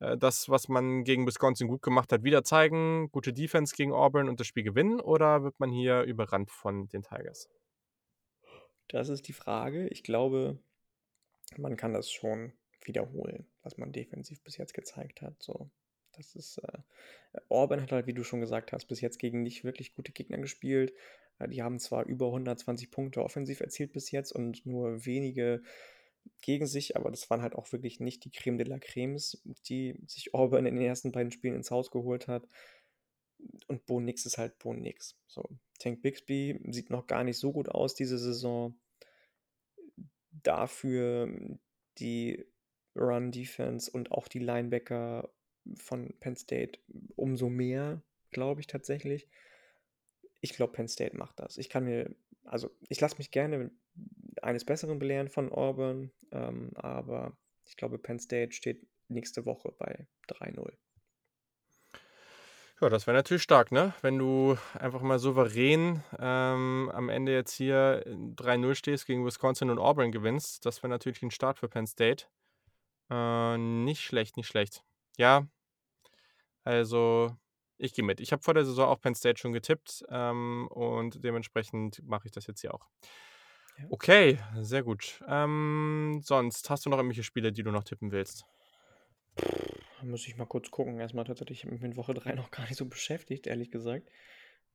äh, das, was man gegen Wisconsin gut gemacht hat, wieder zeigen, gute Defense gegen Auburn und das Spiel gewinnen oder wird man hier überrannt von den Tigers? Das ist die Frage. Ich glaube, man kann das schon wiederholen, was man defensiv bis jetzt gezeigt hat. So, das ist, äh, Auburn hat halt, wie du schon gesagt hast, bis jetzt gegen nicht wirklich gute Gegner gespielt. Äh, die haben zwar über 120 Punkte offensiv erzielt bis jetzt und nur wenige gegen sich, aber das waren halt auch wirklich nicht die Creme de la Cremes, die sich Auburn in den ersten beiden Spielen ins Haus geholt hat. Und Bo Nix ist halt Bo Nix. So, Tank Bixby sieht noch gar nicht so gut aus diese Saison. Dafür die Run-Defense und auch die Linebacker von Penn State umso mehr, glaube ich tatsächlich. Ich glaube, Penn State macht das. Ich kann mir, also ich lasse mich gerne eines Besseren belehren von Auburn, ähm, aber ich glaube, Penn State steht nächste Woche bei 3-0. Ja, das wäre natürlich stark, ne? Wenn du einfach mal souverän ähm, am Ende jetzt hier 3-0 stehst gegen Wisconsin und Auburn gewinnst. Das wäre natürlich ein Start für Penn State. Äh, nicht schlecht, nicht schlecht. Ja, also ich gehe mit. Ich habe vor der Saison auch Penn State schon getippt ähm, und dementsprechend mache ich das jetzt hier auch. Ja. Okay, sehr gut. Ähm, sonst hast du noch irgendwelche Spiele, die du noch tippen willst? Muss ich mal kurz gucken. Erstmal tatsächlich, ich habe mich mit Woche 3 noch gar nicht so beschäftigt, ehrlich gesagt.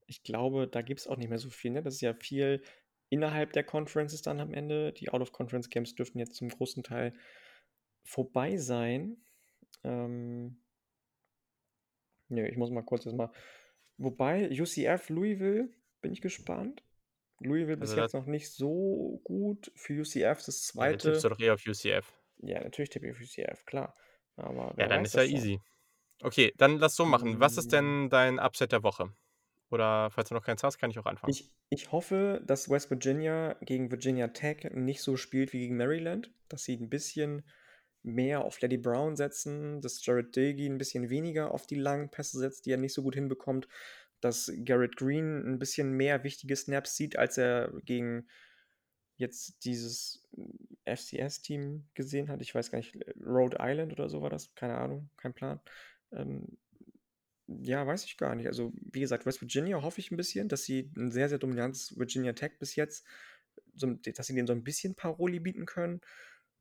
Ich glaube, da gibt es auch nicht mehr so viel. Ne? Das ist ja viel innerhalb der Conferences dann am Ende. Die Out-of-Conference-Games dürften jetzt zum großen Teil vorbei sein. Ähm, nö, ich muss mal kurz das mal. Wobei, UCF Louisville, bin ich gespannt. Louisville bis Also jetzt noch nicht so gut. Für UCF das Ja, dann tippst zweite. du doch eher auf UCF. Ja, natürlich tippe ich auf UCF, klar. Aber Ja, dann ist ja easy. Okay, dann lass so machen. Was ist Mm, denn dein Upset der Woche? Oder falls du noch keins hast, kann ich auch anfangen. Ich, ich hoffe, dass West Virginia gegen Virginia Tech nicht so spielt wie gegen Maryland, dass sie ein bisschen mehr auf Lady Brown setzen, dass Jared Dagey ein bisschen weniger auf die langen Pässe setzt, die er nicht so gut hinbekommt, dass Garrett Green ein bisschen mehr wichtige Snaps sieht, als er gegen jetzt dieses FCS-Team gesehen hat. Ich weiß gar nicht, Rhode Island oder so war das, keine Ahnung, kein Plan. Ähm, ja, weiß ich gar nicht. Also, wie gesagt, West Virginia hoffe ich ein bisschen, dass sie ein sehr, sehr dominantes Virginia Tech bis jetzt, so, dass sie denen so ein bisschen Paroli bieten können.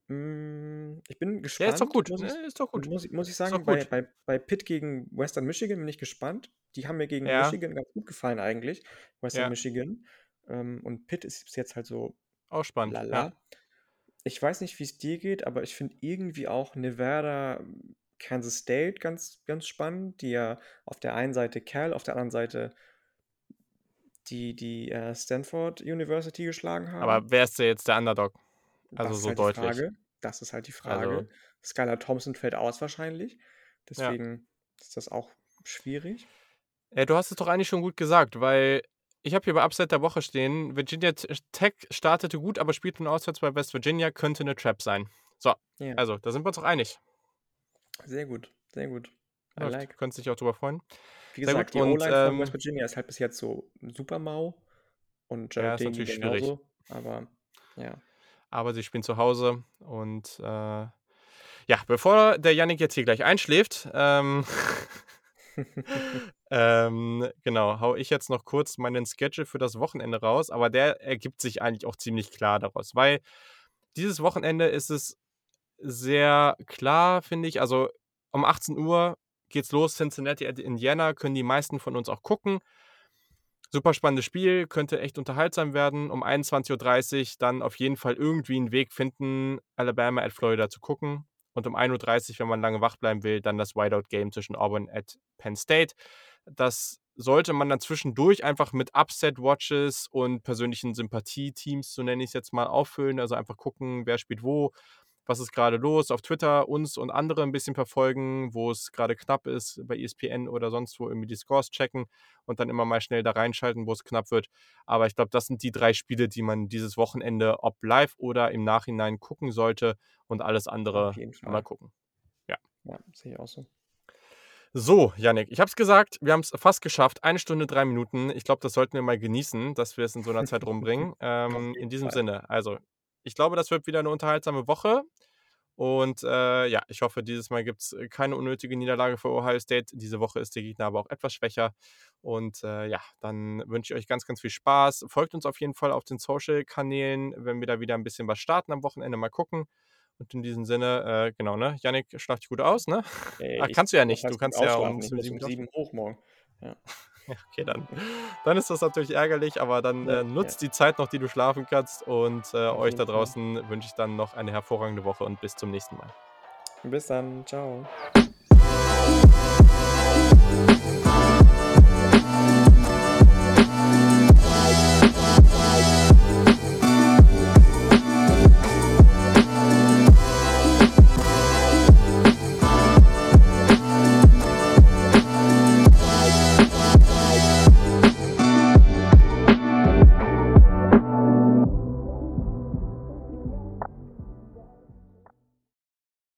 Mm, Ich bin Ja, ist doch gespannt, gut. muss ich, Ne, Ist doch gut. muss, ich- muss ich sagen, bei, bei, bei Pitt gegen Western Michigan bin ich gespannt. Die haben mir gegen Ja, Michigan ganz gut gefallen eigentlich, Western ja. Michigan. Ähm, und Pitt ist bis jetzt halt so Auch spannend. Ja. lala. Ich weiß nicht, wie es dir geht, aber ich finde irgendwie auch Nevada, Kansas State ganz, ganz spannend, die ja auf der einen Seite Cal, auf der anderen Seite die, die äh, Stanford University geschlagen Aber haben. wer ist denn jetzt der Underdog? Also Das ist so halt die deutlich. Frage. Das ist halt die Frage. Also, Skylar Thompson fällt aus wahrscheinlich. ja. Deswegen ist das auch schwierig. Ja, du hast es doch eigentlich schon gut gesagt, weil ich habe hier bei Upset der Woche stehen, Virginia T- Tech startete gut, aber spielte nur auswärts bei West Virginia, könnte eine Trap sein. So, Ja, also, da sind wir uns doch einig. sehr gut, sehr gut. I Läuft. like. Könntest dich auch drüber freuen. Wie Sehr gesagt, gut. die Und O-Line von West ähm, Virginia ist halt bis jetzt so super mau und ja, Jared ist Dagey natürlich schwierig. genauso, aber ja. Aber sie spielen zu Hause und äh, ja, bevor der Yannick jetzt hier gleich einschläft, ähm, ähm, genau, hau ich jetzt noch kurz meinen Schedule für das Wochenende raus, aber der ergibt sich eigentlich auch ziemlich klar daraus, weil dieses Wochenende ist es sehr klar, finde ich. Also um 18 Uhr geht's los, Cincinnati at Indiana, können die meisten von uns auch gucken. Super spannendes Spiel, könnte echt unterhaltsam werden. Um 21.30 Uhr dann auf jeden Fall irgendwie einen Weg finden, Alabama at Florida zu gucken. Und um 1.30 Uhr, wenn man lange wach bleiben will, dann das Whiteout-Game zwischen Auburn at Penn State. Das sollte man dann zwischendurch einfach mit Upset-Watches und persönlichen Sympathie-Teams, so nenne ich es jetzt mal, auffüllen. Also einfach gucken, wer spielt wo, was ist gerade los, auf Twitter uns und andere ein bisschen verfolgen, wo es gerade knapp ist, bei ESPN oder sonst wo irgendwie die Scores checken und dann immer mal schnell da reinschalten, wo es knapp wird. Aber ich glaube, das sind die drei Spiele, die man dieses Wochenende, ob live oder im Nachhinein, gucken sollte und alles andere mal gucken. Ja. Ja, sehe ich auch so. So, Yannick, ich habe es gesagt, wir haben es fast geschafft. Eine Stunde, drei Minuten. Ich glaube, das sollten wir mal genießen, dass wir es in so einer Zeit rumbringen. Ähm, in diesem Fall. Sinne, also, ich glaube, das wird wieder eine unterhaltsame Woche. Und äh, ja, ich hoffe, dieses Mal gibt es keine unnötige Niederlage für Ohio State. Diese Woche ist der Gegner aber auch etwas schwächer. Und äh, ja, dann wünsche ich euch ganz, ganz viel Spaß. Folgt uns auf jeden Fall auf den Social-Kanälen, wenn wir da wieder ein bisschen was starten am Wochenende. Mal gucken. Und in diesem Sinne, äh, genau, ne? Yannick, schlaf dich gut aus, ne? Ey, ah, ich, kannst du ja nicht. Du kannst ja um sieben hoch morgen. Ja. Ja, okay, dann, dann ist das natürlich ärgerlich, aber dann Ja, äh, ja, nutzt die Zeit noch, die du schlafen kannst. Und äh, euch da draußen wünsche ich dann noch eine hervorragende Woche und bis zum nächsten Mal. Bis dann. Ciao.